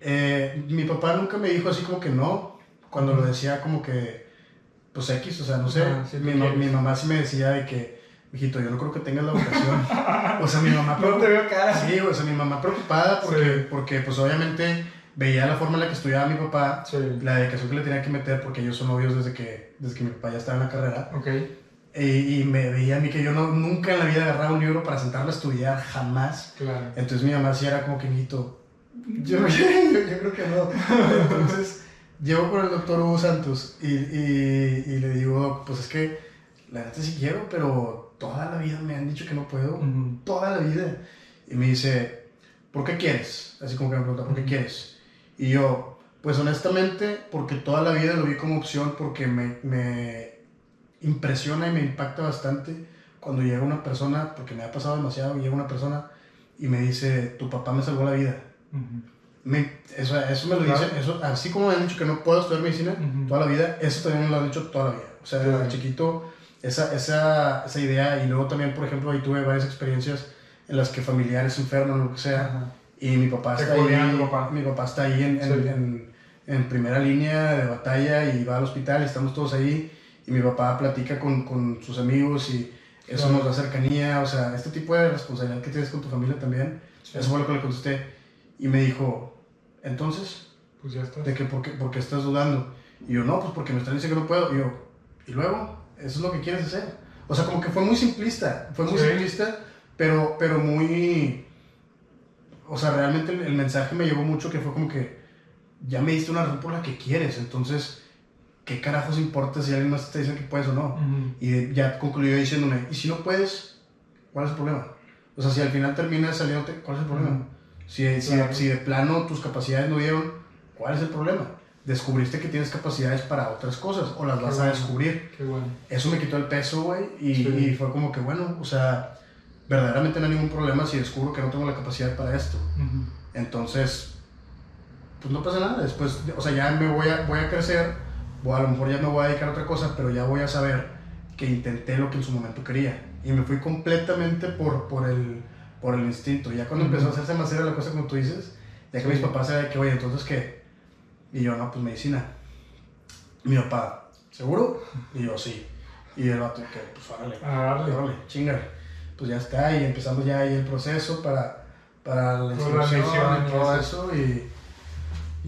eh, mi papá nunca me dijo así como que no, cuando lo decía como que, pues X, o sea, no sé. Ah, sí, mi, mi mamá sí me decía de que, mijito, yo no creo que tengas la vocación. o sea, mi mamá No te veo cara. Sí, o sea, mi mamá preocupada porque, Sí. porque pues obviamente veía la forma en la que estudiaba mi papá, Sí. la dedicación que le tenía que meter porque ellos son novios desde que, desde que mi papá ya estaba en la carrera. Ok. Y, y me veía a mí que yo no, nunca en la vida agarraba un libro para sentarme a estudiar, jamás. Claro. Entonces mi mamá sí era como que, mijito, yo, yo, yo creo que no. Entonces llego con el doctor Hugo Santos y, y, y le digo, "Doc, pues es que la neta sí quiero, pero toda la vida me han dicho que no puedo toda la vida. Y me dice, ¿por qué quieres? Así como que me pregunta, ¿por qué quieres? Y yo, pues honestamente, porque toda la vida lo vi como opción, porque me, me impresiona y me impacta bastante cuando llega una persona, porque me ha pasado demasiado, llega una persona y me dice, tu papá me salvó la vida. Ujú. Me, eso, eso me lo Claro. dicen, eso, así como me han dicho que no puedo estudiar medicina Ujú. toda la vida, eso también me lo han dicho toda la vida. O sea, desde chiquito, esa, esa, esa idea, y luego también, por ejemplo, ahí tuve varias experiencias en las que familiares enferman o lo que sea. Y mi papá está ahí, papá. mi papá está ahí en, en, Sí. en- en primera línea de batalla y va al hospital y estamos todos ahí, y mi papá platica con, con sus amigos y eso Claro. nos da cercanía, o sea, este tipo de responsabilidad que tienes con tu familia también, Sí. eso fue lo que le contesté, y me dijo, entonces, Pues ya está. de que por qué, por qué estás dudando. Y yo, no, pues porque me están diciendo que no puedo. Y yo, y luego, eso es lo que quieres hacer. O sea, como que fue muy simplista, fue muy Sí. simplista, pero, pero muy... O sea, realmente el, el mensaje me llegó mucho que fue como que ya me diste una razón por la que quieres, entonces, ¿qué carajos importa si alguien más te diciendo que puedes o no? Ujú. Y ya concluyó diciéndome, ¿y si no puedes? ¿Cuál es el problema? O sea, si al final terminas saliéndote, ¿cuál es el problema? Ujú. Si, si, Claro. si de plano tus capacidades no dieron, ¿cuál es el problema? Descubriste que tienes capacidades para otras cosas o las Qué vas a bueno. descubrir. Qué bueno. Eso me quitó el peso, güey, y, Sí. y fue como que, bueno, o sea, verdaderamente no hay ningún problema si descubro que no tengo la capacidad para esto. Ujú. Entonces, pues no pasa nada. Después, o sea, ya me voy a, voy a crecer, o a lo mejor ya me voy a dedicar a otra cosa, pero ya voy a saber que intenté lo que en su momento quería. Y me fui completamente por, por, el, por el instinto. Ya cuando Ujú. empezó a hacerse más seria la cosa, como tú dices, ya que Sí. mis papás eran de que, oye, entonces qué? Y yo, no, pues medicina. Mi papá, ¿seguro? Y yo, sí. Y el vato, que, pues órale. A darle. Órale, chingale. Pues ya está, y empezamos ya ahí el proceso para, para la admisión y y todo eso. Y,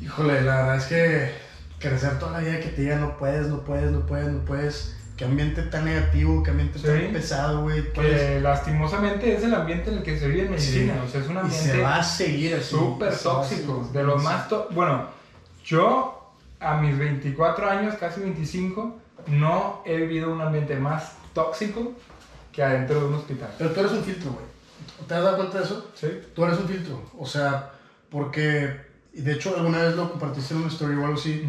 híjole, la verdad es que crecer toda la vida que te digan no puedes, no puedes, no puedes, no puedes. Qué ambiente tan negativo, qué ambiente Sí. tan pesado, güey. Que lastimosamente es el ambiente en el que se vive en medicina. Sí. O sea, es un Y ambiente se va a seguir así. súper tóxico. De los más Bueno, yo a mis 24 años, casi 25, no he vivido un ambiente más tóxico que adentro de un hospital. Pero tú eres un filtro, güey. ¿Te has dado cuenta de eso? ¿Sí? Tú eres un filtro. O sea, porque. Y de hecho, alguna vez lo compartiste en una story o algo así.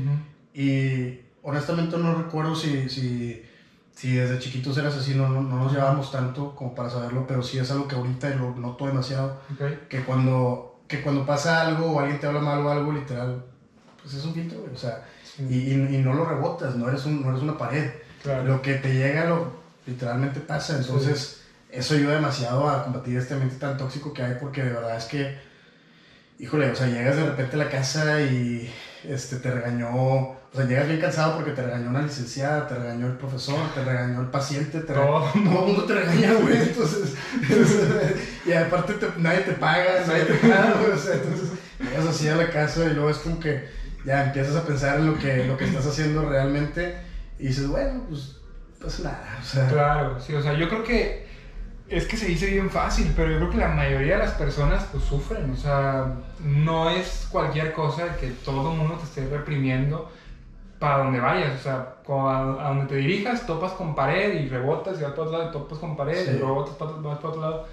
Y honestamente no recuerdo si, si, si desde chiquitos eras así, no, no, no nos llevábamos tanto como para saberlo, pero sí es algo que ahorita lo noto demasiado, Ok. que cuando, que cuando pasa algo o alguien te habla mal o algo, literal, pues es un filtro, güey, o sea, Sí. y, y, y no lo rebotas, no eres, un, no eres una pared, Claro. lo que te llega lo literalmente pasa, entonces eso ayuda demasiado a combatir este ambiente tan tóxico que hay, porque de verdad es que, híjole, o sea, llegas de repente a la casa y este, te regañó, o sea, llegas bien cansado porque te regañó una licenciada, te regañó el profesor, te regañó el paciente, te. Todo. el mundo te regaña, güey, entonces... y aparte te- nadie te paga, nadie te paga, güey, o sea, entonces llegas así a la casa y luego es como que ya empiezas a pensar en lo que, lo que estás haciendo realmente y dices, bueno, pues pasa nada, o sea... Claro, sí, o sea, yo creo que es que se dice bien fácil, pero yo creo que la mayoría de las personas pues sufren, o sea, no es cualquier cosa que todo el mundo te esté reprimiendo para donde vayas, o sea, a donde te dirijas, topas con pared y rebotas y vas para otro lado y topas con pared Sí. y rebotas para, vas para otro lado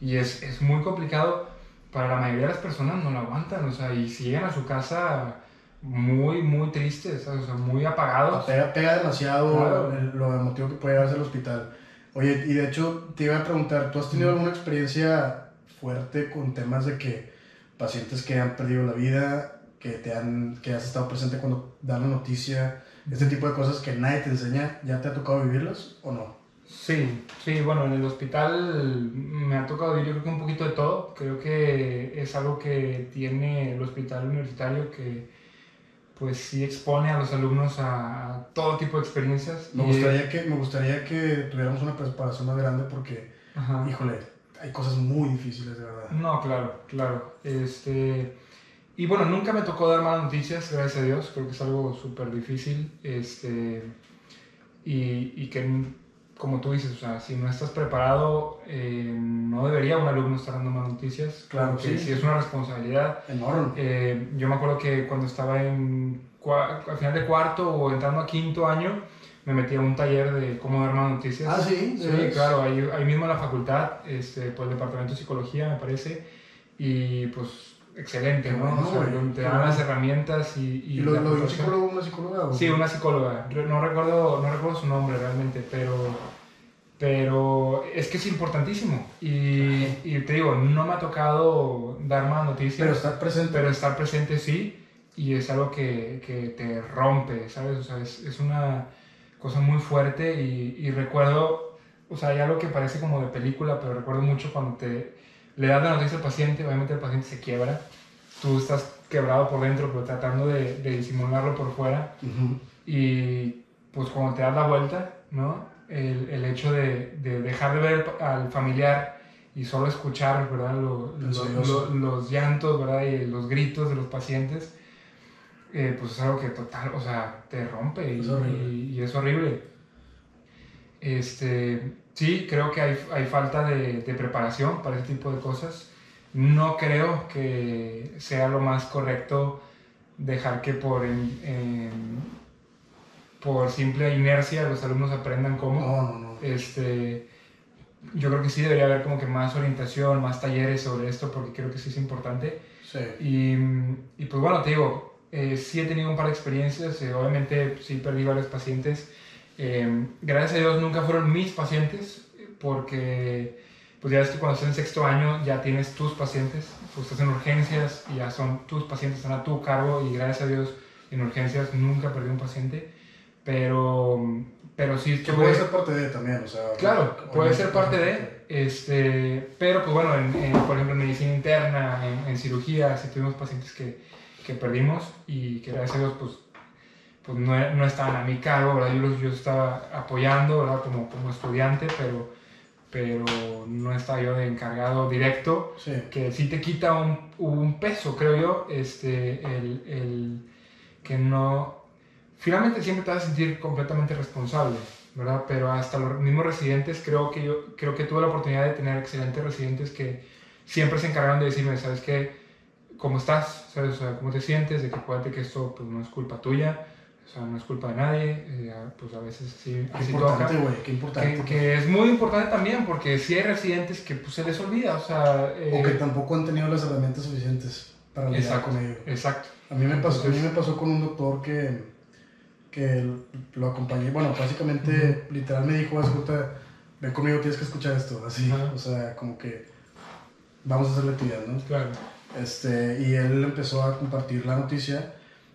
y es, es muy complicado, para la mayoría de las personas no lo aguantan, o sea, y si llegan a su casa muy, muy tristes, o sea, muy apagados. Pega, pega demasiado Claro. el- lo emotivo que puede darse el hospital. Oye, y de hecho te iba a preguntar, ¿tú has tenido Ujú. alguna experiencia fuerte con temas de que pacientes que han perdido la vida que, te han, que has estado presente cuando dan la noticia, este tipo de cosas que nadie te enseña, ¿ya te ha tocado vivirlas o no? Sí, sí, bueno, en el hospital me ha tocado vivir yo creo que un poquito de todo. Creo que es algo que tiene el hospital universitario que pues sí expone a los alumnos a, todo tipo de experiencias. Me gustaría, que, me gustaría que tuviéramos una preparación más grande porque, híjole, hay cosas muy difíciles de verdad. No, claro, claro. Este, y bueno, nunca me tocó dar malas noticias, gracias a Dios. Creo que es algo súper difícil. Este, y, y, que, como tú dices, o sea, si no estás preparado, eh, no debería un alumno estar dando malas noticias. Claro, sí. Si es una responsabilidad. Enorme. Eh, yo me acuerdo que cuando estaba en al final de cuarto o entrando a quinto año, me metí a un taller de cómo dar malas noticias. Ah, sí. Sí, claro, ahí, ahí, mismo en la facultad, este, por el departamento de psicología, me parece. Y pues excelente, ¿no? o sea, te dan las herramientas y... ¿Y, ¿Y lo, lo de un psicólogo una psicóloga? Sí, una psicóloga. No recuerdo, no recuerdo su nombre realmente, pero, pero es que es importantísimo. Y, y, te digo, no me ha tocado dar más noticias. Pero estar presente. Pero estar presente sí, y es algo que, que te rompe, ¿sabes? O sea, es, es una cosa muy fuerte y, y recuerdo, o sea, hay algo que parece como de película, pero recuerdo mucho cuando te le das la noticia al paciente, obviamente el paciente se quiebra, tú estás quebrado por dentro, pero tratando de, de disimularlo por fuera. Y pues cuando te das la vuelta, ¿no? El, el hecho de, de, dejar de ver al familiar y solo escuchar, ¿verdad? los llantos, ¿verdad? Y los gritos de los pacientes, eh, pues es algo que total, o sea, te rompe y y, y es horrible. Este, sí, creo que hay, hay falta de, de, preparación para ese tipo de cosas. No creo que sea lo más correcto dejar que por, por simple inercia los alumnos aprendan cómo. No, no, no. Este, yo creo que sí debería haber como que más orientación, más talleres sobre esto, porque creo que sí es importante. Sí. Y, y pues bueno, te digo, eh, sí he tenido un par de experiencias, eh, obviamente sí perdí varios pacientes eh, gracias a Dios nunca fueron mis pacientes, porque pues ya ves que cuando estás en sexto año ya tienes tus pacientes, pues estás en urgencias y ya son tus pacientes, están a tu cargo y gracias a Dios en urgencias nunca perdí un paciente, pero, pero sí... Que puede ser parte de también, o sea... Claro, puede ser parte de, este, pero pues bueno, en, por ejemplo en medicina interna, en, en cirugía, sí tuvimos pacientes que, que perdimos y que gracias a Dios pues pues no, no, estaban a mi cargo, ¿verdad? Yo, los, yo estaba apoyando, ¿verdad? Como, como estudiante, pero, pero no estaba yo de encargado directo, sí. que sí te quita un, un, peso, creo yo, este, el, el, que no... Finalmente siempre te vas a sentir completamente responsable, ¿verdad? Pero hasta los mismos residentes, creo que yo creo que tuve la oportunidad de tener excelentes residentes que siempre se encargaron de decirme, ¿sabes qué? ¿Cómo estás? ¿Sabes? O sea, ¿cómo te sientes? De que acuérdate que esto pues, no es culpa tuya o sea, no es culpa de nadie, eh, pues a veces sí, qué así importante, toca. qué importante. Que, que, es muy importante también, porque sí hay residentes que pues, se les olvida, o sea... Eh, o que tampoco han tenido las herramientas suficientes para lidiar con ello. Exacto. A mí me pasó, Entonces, a mí me pasó con un doctor que, que lo acompañé, bueno, básicamente, uh -huh. literal me dijo, escucha, ven conmigo, tienes que escuchar esto, así, uh -huh. o sea, como que vamos a hacerle actividad, ¿no? Claro. Este, y él empezó a compartir la noticia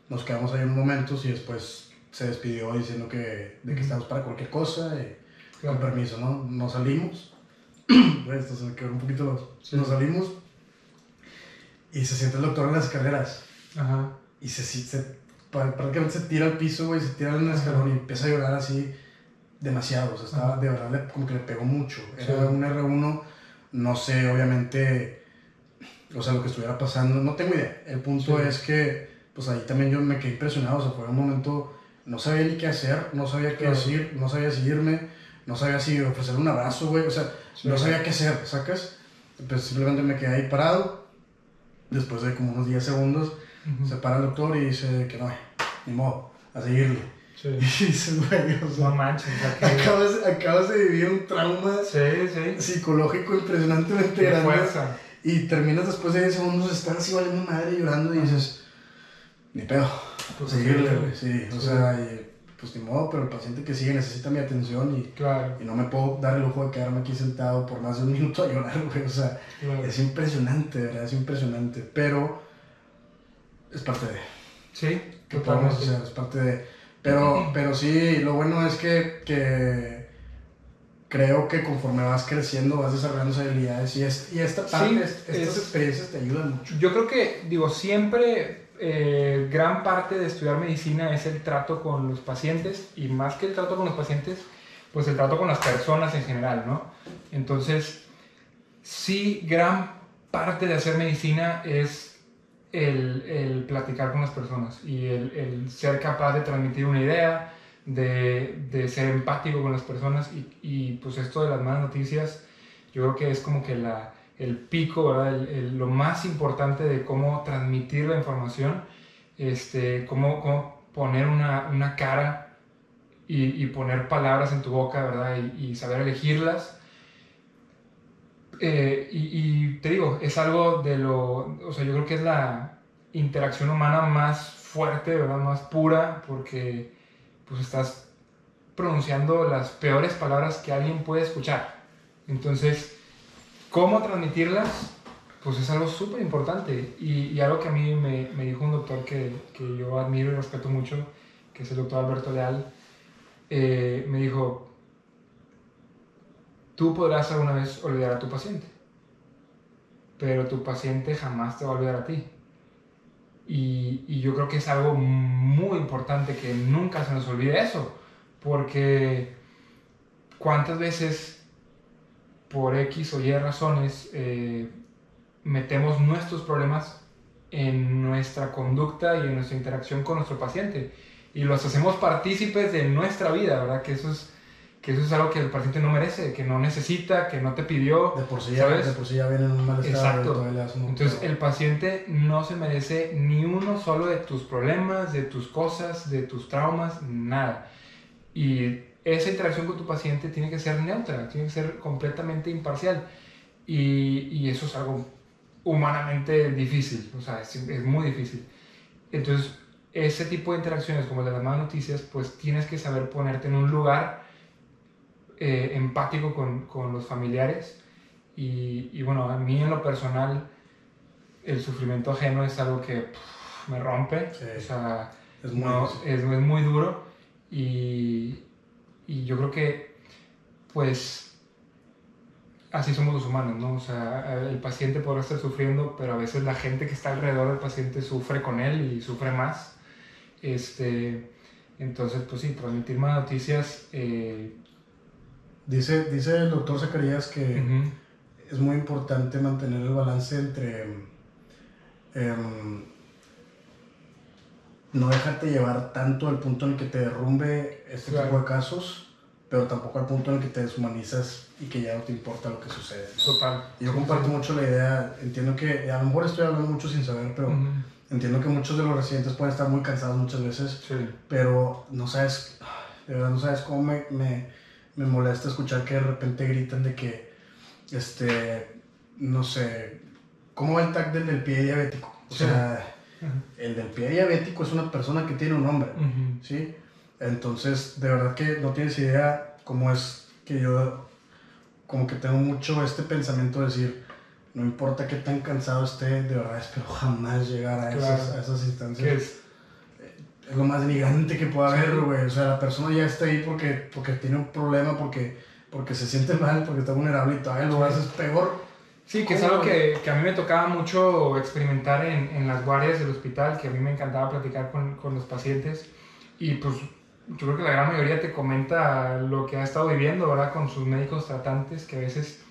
nos quedamos ahí un momento y después se despidió diciendo que, de que estamos para cualquier cosa, y, claro. con permiso, ¿no? Nos salimos, esto se me quedó un poquito. Sí. Nos salimos y se siente el doctor en las escaleras. Ajá. Y se, se, prácticamente se tira al piso, güey, se tira en el escalón y empieza a llorar así demasiado, o sea, estaba, Ajá. de verdad como que le pegó mucho. Era sí. un R1, no sé, obviamente, o sea, lo que estuviera pasando, no tengo idea. El punto sí. es que pues ahí también yo me quedé impresionado, o sea, fue un momento, no sabía ni qué hacer, no sabía qué decir, no sabía si irme, no sabía si ofrecerle un abrazo, güey, o sea, sí, no sabía qué hacer, ¿sacas? Pues simplemente me quedé ahí parado, después de como unos 10 segundos, uh -huh. se para el doctor y dice que no, ni modo, a seguirle. Sí. Y dices, güey, o sea, no manches, acabas, acabas, de vivir un trauma sí, sí. psicológico impresionantemente Qué grande. Fuerza. Y terminas después de 10 segundos, estás así valiendo madre llorando y dices, ni pedo, pues seguirle, güey, sí, o sea, y, pues ni modo, pero el paciente que sigue necesita mi atención y, claro. y no me puedo dar el lujo de quedarme aquí sentado por más de un minuto a llorar, güey, o sea, claro. es impresionante, ¿verdad? Es impresionante, pero es parte de. Sí, que podemos hacer, es parte de. Pero, pero sí, lo bueno es que, que creo que conforme vas creciendo vas desarrollando esas habilidades y, es, y esta parte, estas experiencias te ayudan mucho. Yo creo que, digo, siempre eh, gran parte de estudiar medicina es el trato con los pacientes y más que el trato con los pacientes, pues el trato con las personas en general, ¿no? Entonces, sí, gran parte de hacer medicina es el, el platicar con las personas y el, el, ser capaz de transmitir una idea, de, de ser empático con las personas y, y, pues esto de las malas noticias, yo creo que es como que la, el pico, ¿verdad? lo más importante de cómo transmitir la información, este, cómo, cómo poner una, una cara y, y, poner palabras en tu boca, ¿verdad? Y, y saber elegirlas. Eh, y, te digo, es algo de lo, o sea, yo creo que es la interacción humana más fuerte, ¿verdad? Más pura, porque pues estás pronunciando las peores palabras que alguien puede escuchar. Entonces, ¿cómo transmitirlas? Pues es algo súper importante y, y, algo que a mí me, me dijo un doctor que, que, yo admiro y respeto mucho, que es el doctor Alberto Leal, eh, me dijo, tú podrás alguna vez olvidar a tu paciente, pero tu paciente jamás te va a olvidar a ti. Y, y, yo creo que es algo muy importante que nunca se nos olvide eso, porque cuántas veces por X o Y razones eh, metemos nuestros problemas en nuestra conducta y en nuestra interacción con nuestro paciente y los hacemos partícipes de nuestra vida, ¿verdad? Que eso es que eso es algo que el paciente no merece, que no necesita, que no te pidió. De por sí ya, De por sí ya viene en un mal estado. Exacto. Entonces el paciente no se merece ni uno solo de tus problemas, de tus cosas, de tus traumas, nada. Y esa interacción con tu paciente tiene que ser neutra, tiene que ser completamente imparcial. Y, y eso es algo humanamente difícil, o sea, es, es muy difícil. Entonces, ese tipo de interacciones como el de las malas noticias, pues tienes que saber ponerte en un lugar eh, empático con, con, los familiares. Y, y, bueno, a mí en lo personal el sufrimiento ajeno es algo que me rompe, o sea, es muy, es, es muy duro. Y, y, yo creo que pues así somos los humanos, ¿no? O sea, el paciente podrá estar sufriendo, pero a veces la gente que está alrededor del paciente sufre con él y sufre más. Este, entonces, pues sí, transmitir más noticias eh, Dice, dice el doctor Zacarías que es muy importante mantener el balance entre em, no dejarte llevar tanto al punto en el que te derrumbe este tipo de casos, pero tampoco al punto en el que te deshumanizas y que ya no te importa lo que sucede. Total. Yo comparto mucho la idea, entiendo que, a lo mejor estoy hablando mucho sin saber, pero entiendo que muchos de los residentes pueden estar muy cansados muchas veces, pero no sabes, de verdad no sabes cómo me, me me molesta escuchar que de repente gritan de que, este, no sé, ¿cómo va el tag del del pie diabético? O sea, el del pie diabético es una persona que tiene un nombre, ¿sí? Entonces, de verdad que no tienes idea cómo es que yo, como que tengo mucho este pensamiento de decir, no importa qué tan cansado esté, de verdad espero jamás llegar a, esas, a esas instancias. Es lo más denigrante que pueda haber, güey. O sea, la persona ya está ahí porque, porque tiene un problema, porque, porque se siente mal, porque está vulnerable y todavía lo haces peor. Sí, que es algo que, que, a mí me tocaba mucho experimentar en, en, las guardias del hospital, que a mí me encantaba platicar con, con, los pacientes. Y pues yo creo que la gran mayoría te comenta lo que ha estado viviendo, ¿verdad? Con sus médicos tratantes, que a veces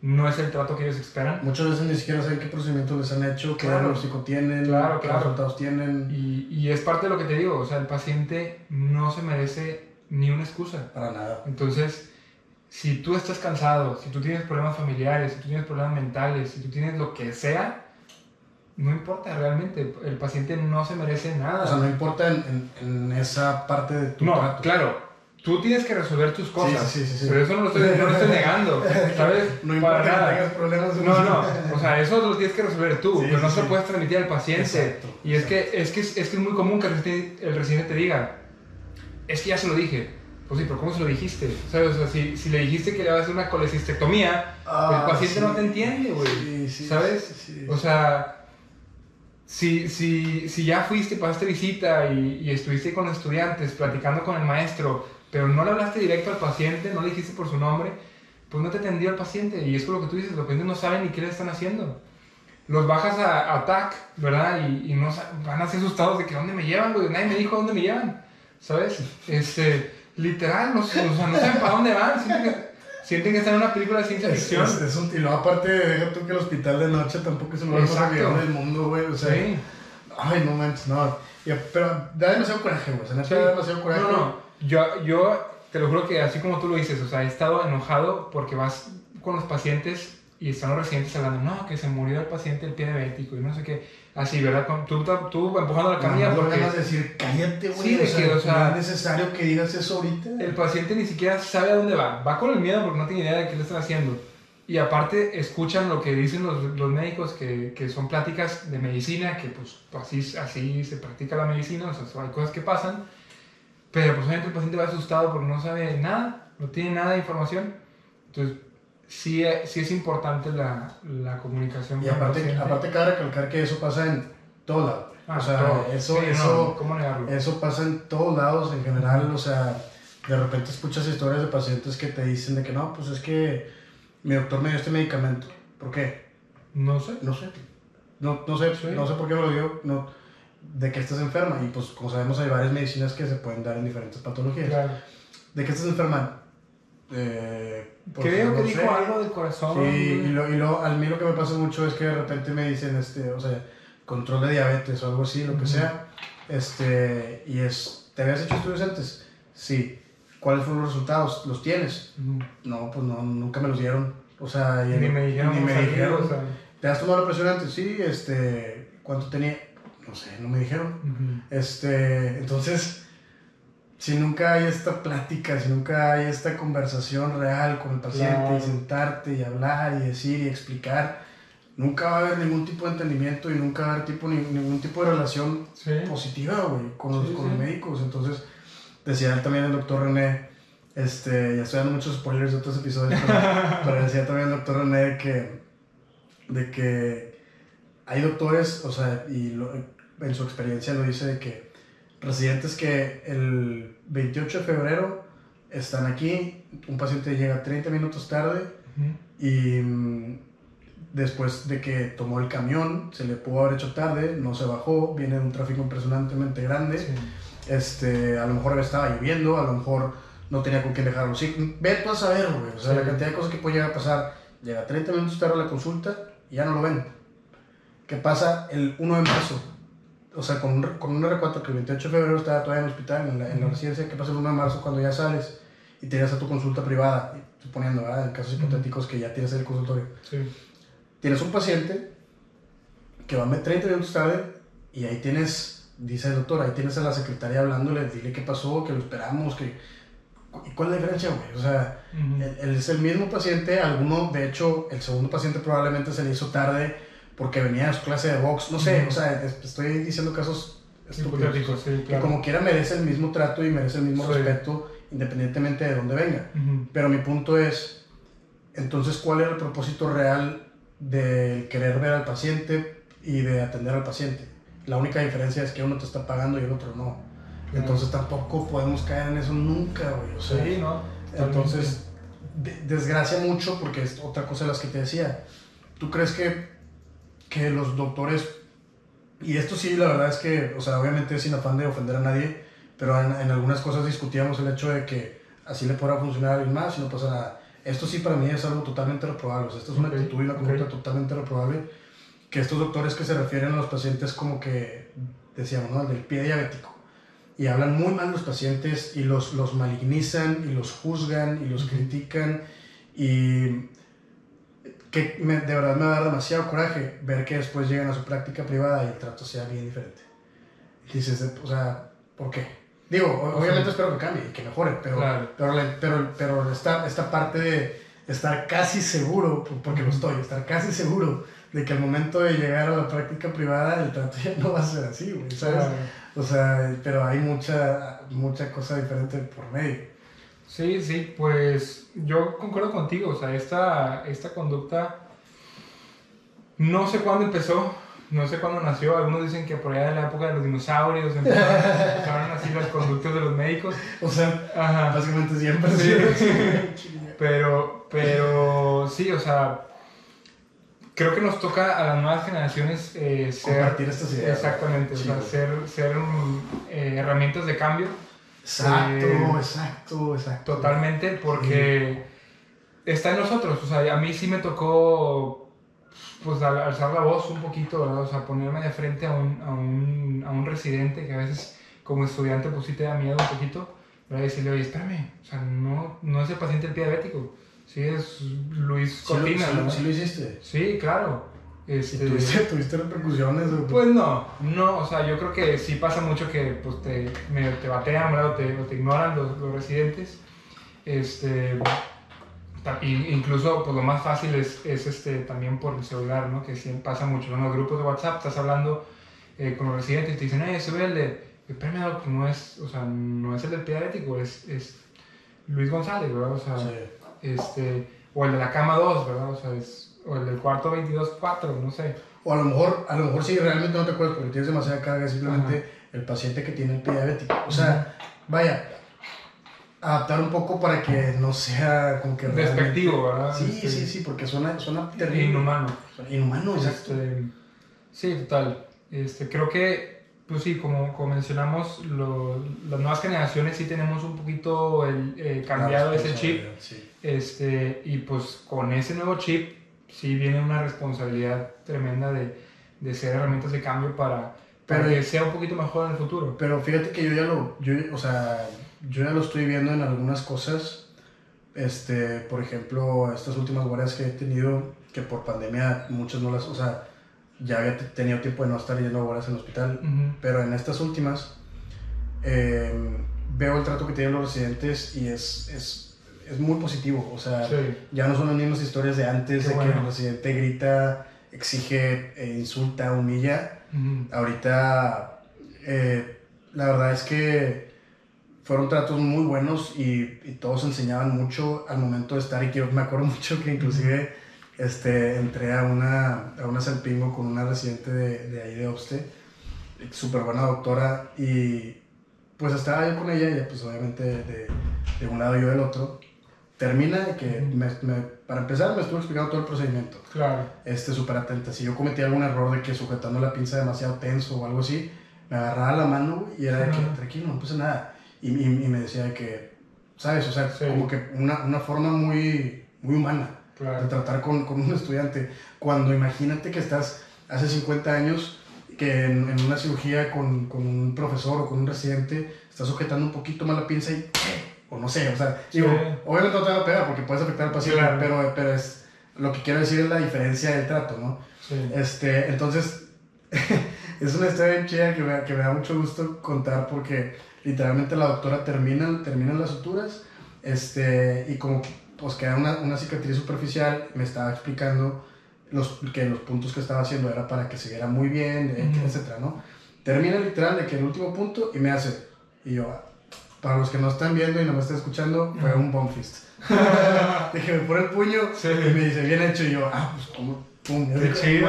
no es el trato que ellos esperan. Muchas veces ni siquiera saben qué procedimientos les han hecho, qué diagnóstico tienen, qué resultados tienen. Y, y, es parte de lo que te digo, o sea, el paciente no se merece ni una excusa. Para nada. Entonces, si tú estás cansado, si tú tienes problemas familiares, si tú tienes problemas mentales, si tú tienes lo que sea, no importa realmente, el paciente no se merece nada. O sea, no importa en, en, esa parte de tu No, claro, tú tienes que resolver tus cosas. Sí, sí, sí, pero eso no lo estoy, no lo estoy negando, ¿sabes? No importa Para nada. que tengas problemas. No, no, o sea, eso lo tienes que resolver tú, pero no se lo puedes transmitir al paciente. Exacto, y es, Que, es, que, es, que es muy común que el residente te diga, es que ya se lo dije. Pues sí, pero ¿cómo se lo dijiste? ¿Sabes? O sea, si, si le dijiste que le vas a hacer una colecistectomía, ah, el paciente no te entiende, güey. ¿Sabes? O sea, si, si, si ya fuiste, pasaste visita y, y estuviste con los estudiantes platicando con el maestro, pero no le hablaste directo al paciente, no le dijiste por su nombre, pues no te atendió el paciente. Y es con lo que tú dices, los pacientes no saben ni qué le están haciendo. Los bajas a, a TAC, ¿verdad? Y, y no, van así asustados de que dónde me llevan, güey. Nadie me dijo dónde me llevan, ¿sabes? Este, literal, no, sé, o sea, no saben para dónde van. Sienten que, sienten que están en una película de ciencia ficción. es- es un, y luego aparte, deja tú que el hospital de noche tampoco es el lugar más agradable del mundo, güey. O sea, Sí. ay, no manches, no. Pero da demasiado coraje, güey. O sea, neta, Sí. da demasiado coraje. No, no, yo, yo te lo juro que así como tú lo dices, o sea, he estado enojado porque vas con los pacientes y están los residentes hablando, no, que se murió el paciente el pie diabético y no sé qué, así, ¿verdad? Con- Tú, tú empujando la camilla no, porque de decir, cállate, güey. Sí, de o, sea, que, o sea, no es necesario que digas eso ahorita. el paciente ni siquiera sabe a dónde va, va con el miedo porque no tiene idea de qué le están haciendo. Y aparte escuchan lo que dicen los, los médicos, que, que son pláticas de medicina, que pues así, así se practica la medicina, o sea, hay cosas que pasan, pero pues obviamente el paciente va asustado porque no sabe nada, no tiene nada de información. Entonces, sí, eh, sí es importante la, la comunicación Y aparte, aparte cabe recalcar que eso pasa en todo lado. Ah, o sea, todo. eso, Sí, no, eso, ¿cómo negarlo? eso pasa en todos lados en general. O sea, de repente escuchas historias de pacientes que te dicen de que no, pues es que mi doctor me dio este medicamento. ¿Por qué? No sé. No sé. No, no sé, Sí. no sé por qué me lo dio. No, de que estás enferma. Y pues, como sabemos, hay varias medicinas que se pueden dar en diferentes patologías. Claro. ¿De qué estás enferma? Eh, Creo que no dijo sé. algo del corazón. Sí, y, lo, y lo, a mí lo que me pasa mucho es que de repente me dicen, este, o sea, control de diabetes o algo así, lo que sea, este, y es, ¿te habías hecho estudios antes? Sí. ¿Cuáles fueron los resultados? ¿Los tienes? No, pues no, nunca me los dieron. O sea, Ni me dijeron. ni me dijeron. o sea, ¿Te has tomado la presión antes? Sí, este, ¿cuánto tenía? No sé, no me dijeron. Este, entonces, si nunca hay esta plática, si nunca hay esta conversación real con el paciente Claro. y sentarte y hablar y decir y explicar, nunca va a haber ningún tipo de entendimiento y nunca va a haber tipo, ni- ningún tipo de relación Sí. positiva, güey, con, los, con sí. los médicos. Entonces, decía él también el doctor René, este, ya estoy dando muchos spoilers de otros episodios, pero, pero decía también el doctor René de que, de que hay doctores, o sea, y lo- en su experiencia lo dice de que residentes que el 28 de febrero están aquí, un paciente llega 30 minutos tarde y mm, después de que tomó el camión, se le pudo haber hecho tarde, no se bajó, viene de un tráfico impresionantemente grande, Sí. este, a lo mejor estaba lloviendo, a lo mejor no tenía con quién dejarlo. Sí, ve tú a saber, güey, o sea, Sí. la cantidad de cosas que puede llegar a pasar. Llega 30 minutos tarde a la consulta y ya no lo ven. ¿Qué pasa el 1 de marzo? O sea, con con un R4 que el 28 de febrero estaba todavía en el hospital, en la, en la residencia, ¿qué pasa el 1 de marzo cuando ya sales y te a tu consulta privada? Suponiendo, ¿verdad? En casos hipotéticos que ya tienes el consultorio. Sí. Tienes un paciente que va 30 minutos tarde y ahí tienes, dice el doctor, ahí tienes a la secretaria hablándole, dile qué pasó, que lo esperamos, que... ¿Y cuál es la diferencia, güey? O sea, Ujú. él, él es el mismo paciente, alguno, de hecho, el segundo paciente probablemente se le hizo tarde porque venía de su clase de box, no sé, o sea, es- estoy diciendo casos estúpidos. Sí, Que claro. como quiera merece el mismo trato y merece el mismo Sí. respeto independientemente de dónde venga. Ujú. Pero mi punto es, entonces, ¿cuál era el propósito real de querer ver al paciente y de atender al paciente? La única diferencia es que uno te está pagando y el otro no. Claro. Entonces tampoco podemos caer en eso nunca, güey. O sea, Sí, ¿no? entonces, de- desgracia mucho porque es otra cosa de las que te decía. ¿Tú crees que, que los doctores, y esto sí, la verdad es que, o sea, obviamente sin afán de ofender a nadie, pero en, en algunas cosas discutíamos el hecho de que así le podrá funcionar a alguien más y no pasa nada. Esto sí para mí es algo totalmente reprobable. O sea, esto es una Ok, actitud y una conducta totalmente reprobable. Que estos doctores que se refieren a los pacientes como que, decíamos, ¿no? El del pie diabético. Y hablan muy mal de los pacientes y los, los malignizan y los juzgan y los critican. Y que me- de verdad me va a dar demasiado coraje ver que después llegan a su práctica privada y el trato sea bien diferente. Y dices, o sea, ¿por qué? Digo, obviamente espero que cambie y que mejore, pero, Claro. pero, pero, pero esta, esta parte de estar casi seguro, porque lo estoy, estar casi seguro de que al momento de llegar a la práctica privada el trato ya no va a ser así, güey, ¿sabes? Claro. O sea, pero hay mucha, mucha cosa diferente por medio. Sí, sí, pues yo concuerdo contigo, o sea, esta, esta conducta no sé cuándo empezó, no sé cuándo nació, algunos dicen que por allá de la época de los dinosaurios empezaron, así las conductas de los médicos. O sea, básicamente siempre. Sí. pero, pero sí, o sea, creo que nos toca a las nuevas generaciones eh, ser... Compartir estas ideas. Exactamente, o sea, ser, ser eh, herramientas de cambio. Exacto, eh, exacto, exacto. Totalmente, porque está en nosotros, o sea, a mí sí me tocó pues alzar la voz un poquito, ¿verdad? O sea, ponerme de frente a un, a un, a un residente que a veces como estudiante pues sí te da miedo un poquito, ¿verdad? Y decirle, oye, espérame, o sea, no, no es el paciente el diabético, sí es Luis Cortina, ¿Sí, lo, ¿Sí lo hiciste? Sí, claro. Este, ¿Tuviste, repercusiones? Pues no, no, o sea, yo creo que sí pasa mucho que pues, te, te batean, ¿verdad? O te, o te ignoran los, los residentes. Este, incluso pues lo más fácil es, es, este, también por el celular, ¿no? Que siempre pasa mucho, En los grupos de WhatsApp estás hablando eh, con los residentes y te dicen, eh, ve el de... Espérame, pues no es, o sea, no es el del pediátrico, es, es Luis González, ¿verdad? O sea, este, o el de la cama 2, ¿verdad? O sea, es, o el del cuarto 22-4, no sé. O a lo mejor, a lo mejor sí, realmente no te acuerdas porque tienes demasiada carga, simplemente el paciente que tiene el pie diabético. O sea, vaya, adaptar un poco para que no sea como que... Despectivo, ¿verdad? Sí, sí, sí, sí, porque suena, suena terrible. Inhumano. inhumano, exacto. Este, sí, total. Este, creo que, pues sí, como, como mencionamos, lo, las nuevas generaciones sí tenemos un poquito el, eh, cambiado ese chip. Este, y pues con ese nuevo chip sí viene una responsabilidad tremenda de, de ser herramientas de cambio para, para que sea un poquito mejor en el futuro. Pero fíjate que yo ya lo, yo, o sea, yo ya lo estoy viendo en algunas cosas. Este, por ejemplo, estas últimas guardias que he tenido, que por pandemia muchas no las, o sea, ya había tenido tiempo de no estar yendo a guardias en el hospital, pero en estas últimas em, veo el trato que tienen los residentes y es, es, es muy positivo. O sea, ya no son las mismas historias de antes, de que el residente grita, exige, e insulta, humilla. Ahorita, eh, la verdad es que fueron tratos muy buenos y, y, todos enseñaban mucho al momento de estar y que me acuerdo mucho que inclusive este, entré a una, a una Salpingo con una residente de, de ahí de Obste, súper buena doctora y pues estaba yo con ella y pues obviamente de, de un lado y yo del otro. Termina que me, me, para empezar me estuvo explicando todo el procedimiento. Claro. Este, súper atenta. Si yo cometí algún error de que sujetando la pinza demasiado tenso o algo así, me agarraba la mano y era de que tranquilo, no pasa nada y, y, me decía que, ¿sabes? O sea, como que una, una, forma muy, muy humana de tratar con, con, un estudiante. Cuando imagínate que estás hace 50 años, que en, en una cirugía con, con, un profesor o con un residente, estás sujetando un poquito más la pinza y, o no sé, o sea, digo, obviamente no te va a pegar porque puedes afectar al paciente, pero, pero es, lo que quiero decir es la diferencia del trato, ¿no? Este, entonces, es una historia bien chida que me, que me da mucho gusto contar porque literalmente la doctora termina, termina las suturas este, y como pues queda una, una cicatriz superficial, me estaba explicando los, que los puntos que estaba haciendo era para que se viera muy bien, etcétera, ¿no? Termina literal de que el último punto y me hace, y yo, para los que no están viendo y no me están escuchando, fue un bomb fist. que me pone el puño y me dice, bien hecho, y yo, ah, pues como, pum, de, chido,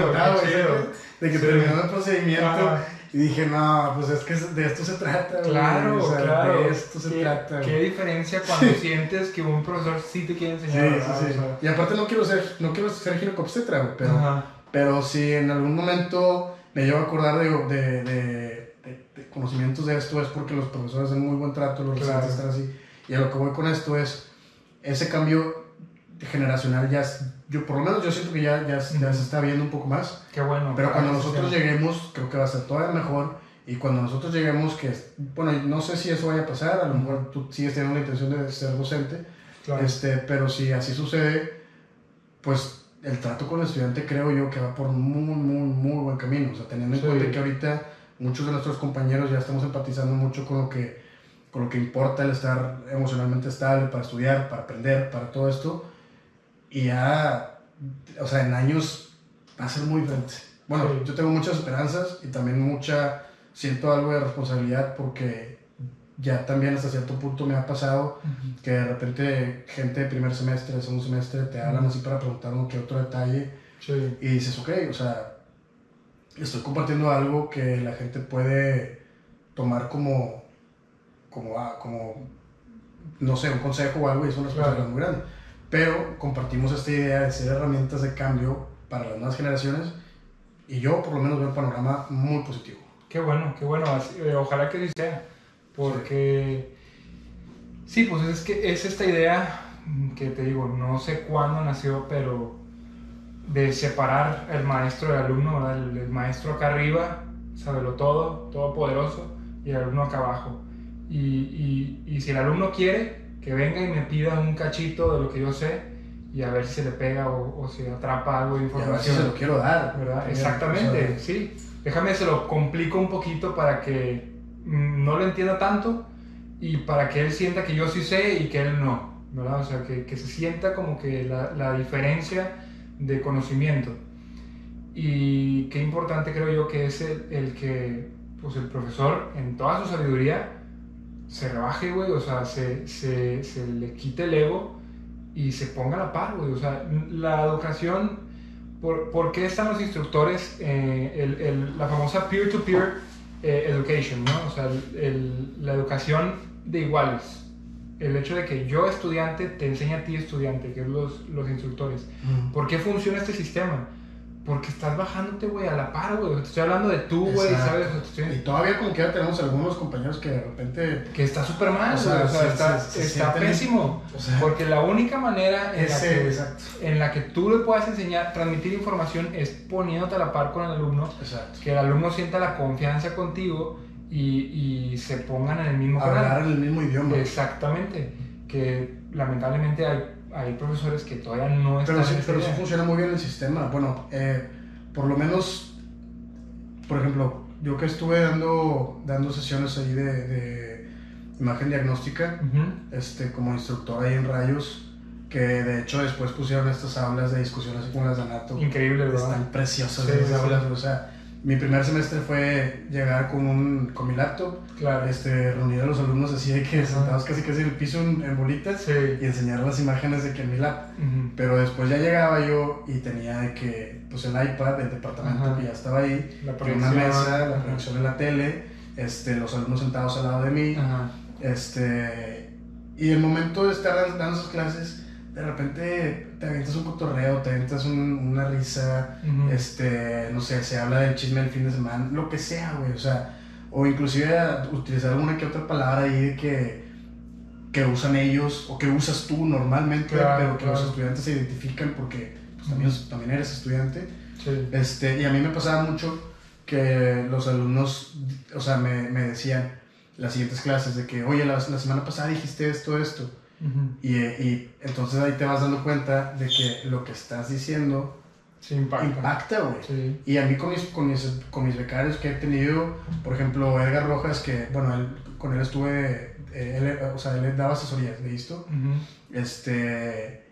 de que terminó el procedimiento. Y dije, no, pues es que de esto se trata. Claro, claro. De esto se trata. Qué diferencia cuando sientes que un profesor sí te quiere enseñar. Sí, sí, sí. y aparte no quiero ser, no quiero ser ginecobstetra, pero, pero si en algún momento me llevo a acordar de, de, de, de, conocimientos de esto es porque los profesores hacen muy buen trato, los residentes están así. Y a lo que voy con esto es, ese cambio generacional ya yo por lo menos yo siento que ya, ya, ya, se está viendo un poco más. Qué bueno. Pero cuando nosotros lleguemos, creo que va a ser todavía mejor. Y cuando nosotros lleguemos, que, bueno, no sé si eso vaya a pasar, a lo mejor tú sigues teniendo la intención de ser docente, este, pero si así sucede, pues el trato con el estudiante creo yo que va por muy, muy, muy buen camino. O sea, teniendo en cuenta que ahorita muchos de nuestros compañeros ya estamos empatizando mucho con lo que, con lo que importa el estar emocionalmente estable para estudiar, para aprender, para todo esto. Y ya, o sea, en años va a ser muy diferente. Bueno, yo tengo muchas esperanzas y también mucha, siento algo de responsabilidad porque ya también hasta cierto punto me ha pasado que de repente gente de primer semestre, segundo semestre te hablan así para preguntar uno que otro detalle y dices, ok, o sea, estoy compartiendo algo que la gente puede tomar como, como, ah, como no sé, un consejo o algo y es una responsabilidad muy grande. Pero compartimos esta idea de ser herramientas de cambio para las nuevas generaciones y yo por lo menos veo un panorama muy positivo. Qué bueno, qué bueno. Eh, ojalá que así sea. Porque sí, pues es que es esta idea que te digo, no sé cuándo nació, pero de separar el maestro del alumno, el, el, maestro acá arriba, sabelo todo, todopoderoso, y el alumno acá abajo. Y, y, y, si el alumno quiere, que venga y me pida un cachito de lo que yo sé y a ver si se le pega o, o si atrapa algo de información. se lo quiero dar. ¿verdad? Exactamente, sí. Déjame se lo complico un poquito para que mm, no lo entienda tanto y para que él sienta que yo sí sé y que él no. ¿verdad? O sea, que, que se sienta como que la, la diferencia de conocimiento. Y qué importante creo yo que es el, que pues el profesor en toda su sabiduría se rebaje, güey, o sea, se, se, se, le quite el ego y se ponga a la par, güey. O sea, la educación, ¿por, ¿por qué están los instructores? Eh, el, el, la famosa peer-to-peer eh, education, ¿no? O sea, la educación de iguales el hecho de que yo estudiante te enseñe a ti estudiante, que es los, los instructores. Mm. ¿Por qué funciona este sistema? Porque estás bajándote, güey, a la par, güey. Te estoy hablando de tú, güey, ¿sabes? Y todavía como que ya tenemos algunos compañeros que de repente... Que está súper mal, o sea, o sea se, está, se, se está pésimo. O sea, porque la única manera en, ese, la que, en, la que, tú le puedas enseñar, transmitir información es poniéndote a la par con el alumno. Exacto. Que el alumno sienta la confianza contigo y, y se pongan en el mismo canal. Hablar en el mismo idioma. Exactamente. Que lamentablemente hay, hay profesores que todavía no están. Pero sí, pero sí funciona muy bien el sistema. Bueno, eh, por lo menos, por ejemplo, yo que estuve dando, dando sesiones ahí de, de imagen diagnóstica, uh -huh. este, como instructor ahí en Rayos que de hecho después pusieron estas aulas de discusión así como las de Anato. Increíble, ¿verdad? Están preciosas sí, esas sí, aulas, o sea, mi primer semestre fue llegar con, un, con mi laptop, claro. este, reunir a los alumnos así de que sentados casi casi en el piso en, bolitas sí. y enseñar las imágenes de que en mi lap. Uh -huh. Pero después ya llegaba yo y tenía de que, pues el iPad del departamento Ajá. que ya estaba ahí, La una mesa, la proyección de la tele, este, los alumnos sentados al lado de mí, Ajá. este, y el momento de estar dando esas clases de repente te avientas un cotorreo, te avientas un, una risa, uh -huh. este, no sé, se habla del chisme del fin de semana, lo que sea, güey, o sea, o inclusive utilizar alguna que otra palabra ahí de que, que usan ellos o que usas tú normalmente, claro, pero que claro. los estudiantes se identifican porque pues, también, uh -huh. también eres estudiante. Sí. Este, y a mí me pasaba mucho que los alumnos, o sea, me, me decían las siguientes clases de que, oye, la, la semana pasada dijiste esto, esto. Uh -huh. y, y, entonces ahí te vas dando cuenta de que lo que estás diciendo sí, impacta, güey. Sí. Y a mí con mis, con, mis, con mis becarios que he tenido, por ejemplo, Edgar Rojas, que, bueno, él, con él estuve, eh, él, o sea, él daba asesorías de esto, uh -huh. este,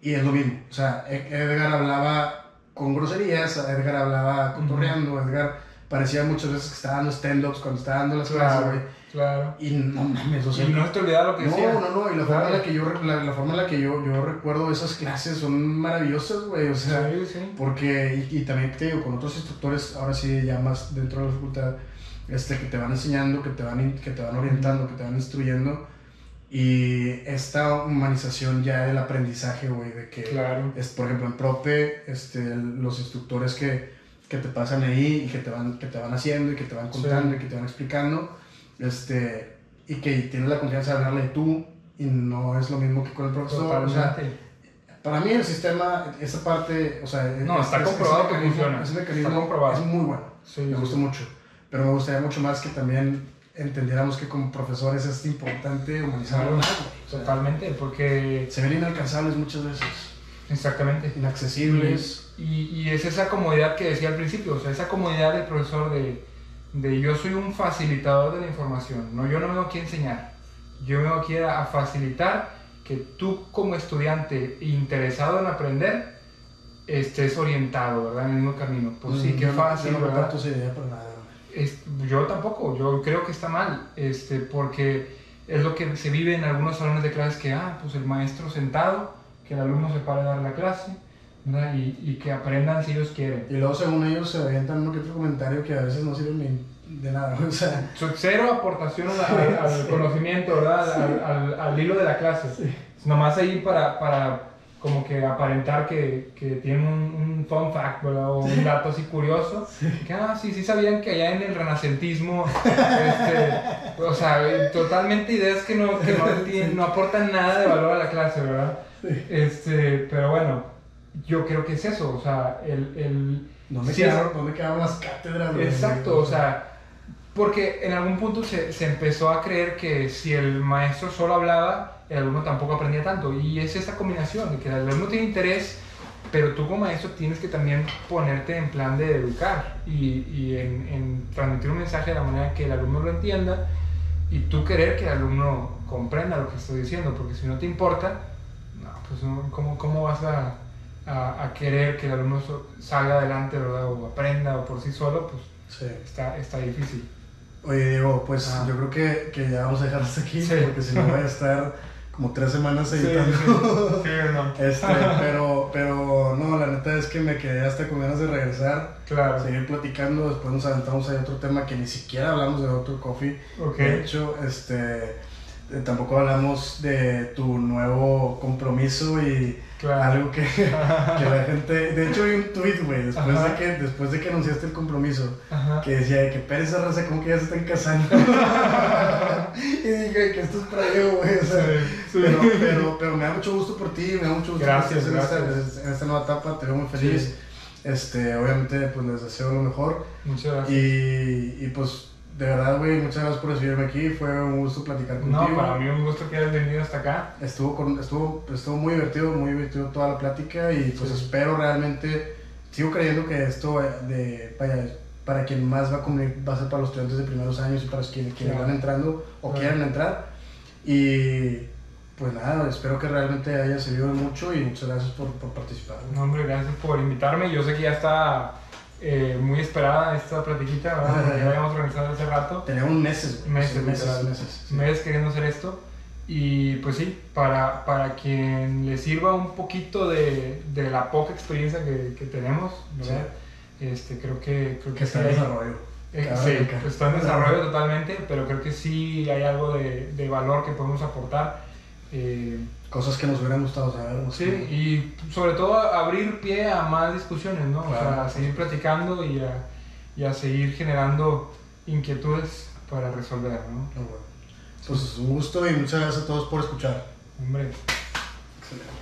y es lo mismo, o sea, e, Edgar hablaba con groserías, Edgar hablaba cotorreando, uh -huh. Edgar parecía muchas veces que estaba dando stand-ups cuando estaba dando las claro. clases, güey Claro. Y no mames, o sea. Y no te olvidas lo que no, decía. No, no, y la forma en la que yo, la, la, forma en la que yo, yo recuerdo esas clases son maravillosas, güey. O sea, sí, sí. porque, y, y, también te digo, con otros instructores, ahora sí, ya más dentro de la facultad, este, que te van enseñando, que te van, que te van orientando, que te van instruyendo. Y esta humanización ya del aprendizaje, güey, de que, claro. es, por ejemplo, en Prope, este, los instructores que, que te pasan ahí y que te van, que te van haciendo y que te van contando sí. y que te van explicando este, y que tienes la confianza de hablarle tú y no es lo mismo que con el profesor. O sea, para mí el sistema, esa parte, o sea, no, está es, comprobado que funciona. Ese mecanismo está comprobado. es muy bueno. Sí, me sí. gusta mucho. Pero me gustaría mucho más que también entendiéramos que como profesores es importante humanizar claro, más. O sea, Totalmente, porque... Se ven inalcanzables muchas veces. Exactamente. Inaccesibles. Y, y, y es esa comodidad que decía al principio, o sea, esa comodidad del profesor de de yo soy un facilitador de la información, no, yo no vengo aquí a enseñar, yo vengo aquí a facilitar que tú como estudiante interesado en aprender estés orientado, ¿verdad? En el mismo camino. Pues sí, qué fácil, yo no ¿verdad? esa idea para nada. Es, yo tampoco, yo creo que está mal, este, porque es lo que se vive en algunos salones de clases que, ah, pues el maestro sentado, que el alumno se para a dar la clase, ¿verdad? Y, y que aprendan si ellos quieren. Y luego, según ellos, se avientan uno que otro comentario que a veces no sirve ni de nada. O sea, Cero aportación al, al conocimiento, ¿verdad? Al, al, al hilo de la clase. Nomás ahí para, para como que aparentar que, que tienen un, un fun fact, ¿verdad? O un dato así curioso. Que, ah, sí, sí sabían que allá en el renacentismo, este, o sea, totalmente ideas que no, que no, tienen- no aportan nada de valor a la clase, ¿verdad? Este, pero bueno, yo creo que es eso, o sea, el... el ¿dónde, sí es- quedaron, ¿dónde quedaron las cátedras? Exacto, o sea, porque en algún punto se, se empezó a creer que si el maestro solo hablaba, el alumno tampoco aprendía tanto. Y es esta combinación, de que el alumno tiene interés, pero tú como maestro tienes que también ponerte en plan de educar y, y en, en transmitir un mensaje de la manera que el alumno lo entienda y tú querer que el alumno comprenda lo que estoy diciendo, porque si no te importa, no, pues no, ¿cómo, cómo vas a, a- a querer que el alumno salga adelante, ¿verdad? O aprenda o por sí solo, pues Sí. está, está difícil. Oye, Diego, pues Ah. yo creo que, que ya vamos a dejar hasta aquí, Sí. porque si no voy a estar como tres semanas Sí, editando. sí, no. Este, pero, pero no, la neta es que me quedé hasta con ganas de regresar, Claro. seguir platicando, después nos aventamos ahí otro tema que ni siquiera hablamos de otro coffee. Ok. De hecho, este, eh, tampoco hablamos de tu nuevo compromiso y Claro. algo que, que la gente... De hecho, vi un tweet, güey, después Ajá. de, que, después de que anunciaste el compromiso, Ajá. que decía de que Pérez esa raza como que ya se están casando. y dije que esto es para yo, güey. O sea, Sí, sí. Pero, pero, pero me da mucho gusto por ti, me da mucho gusto Gracias, por ti en esta, gracias. en esta nueva etapa, te veo muy feliz. Este, obviamente, pues les deseo lo mejor. Muchas gracias. Y, y pues, de verdad, güey, muchas gracias por recibirme aquí. Fue un gusto platicar contigo. No, para mí un gusto que hayas venido hasta acá. Estuvo, con, estuvo, estuvo muy divertido, muy divertido toda la plática y pues Sí. espero realmente, sigo creyendo que esto eh, de, vaya, para quien más va a, comunicar, va a ser para los estudiantes de primeros años y para quienes, quienes Claro. van entrando o Claro. quieren entrar. Y pues nada, espero que realmente haya servido mucho y muchas gracias por, por participar. No, hombre, gracias por invitarme. Yo sé que ya está eh, muy esperada esta platiquita, ¿verdad? Porque ya habíamos organizado hace rato. Teníamos meses, Meses, meses, meses. sí. meses queriendo hacer esto. Y pues sí, para, para quien le sirva un poquito de, de la poca experiencia que, que tenemos, ¿verdad? Este, creo que, creo Que que está en desarrollo. eh, sí, recalcar. está en desarrollo totalmente, pero creo que sí hay algo de, de valor que podemos aportar. Eh, Cosas que nos hubieran gustado saber. sí, y sobre todo abrir pie a más discusiones, ¿no? O sea, a seguir platicando y a, y a seguir generando inquietudes para resolver, ¿no? No, bueno. Pues un gusto y muchas gracias a todos por escuchar. Hombre, Excelente.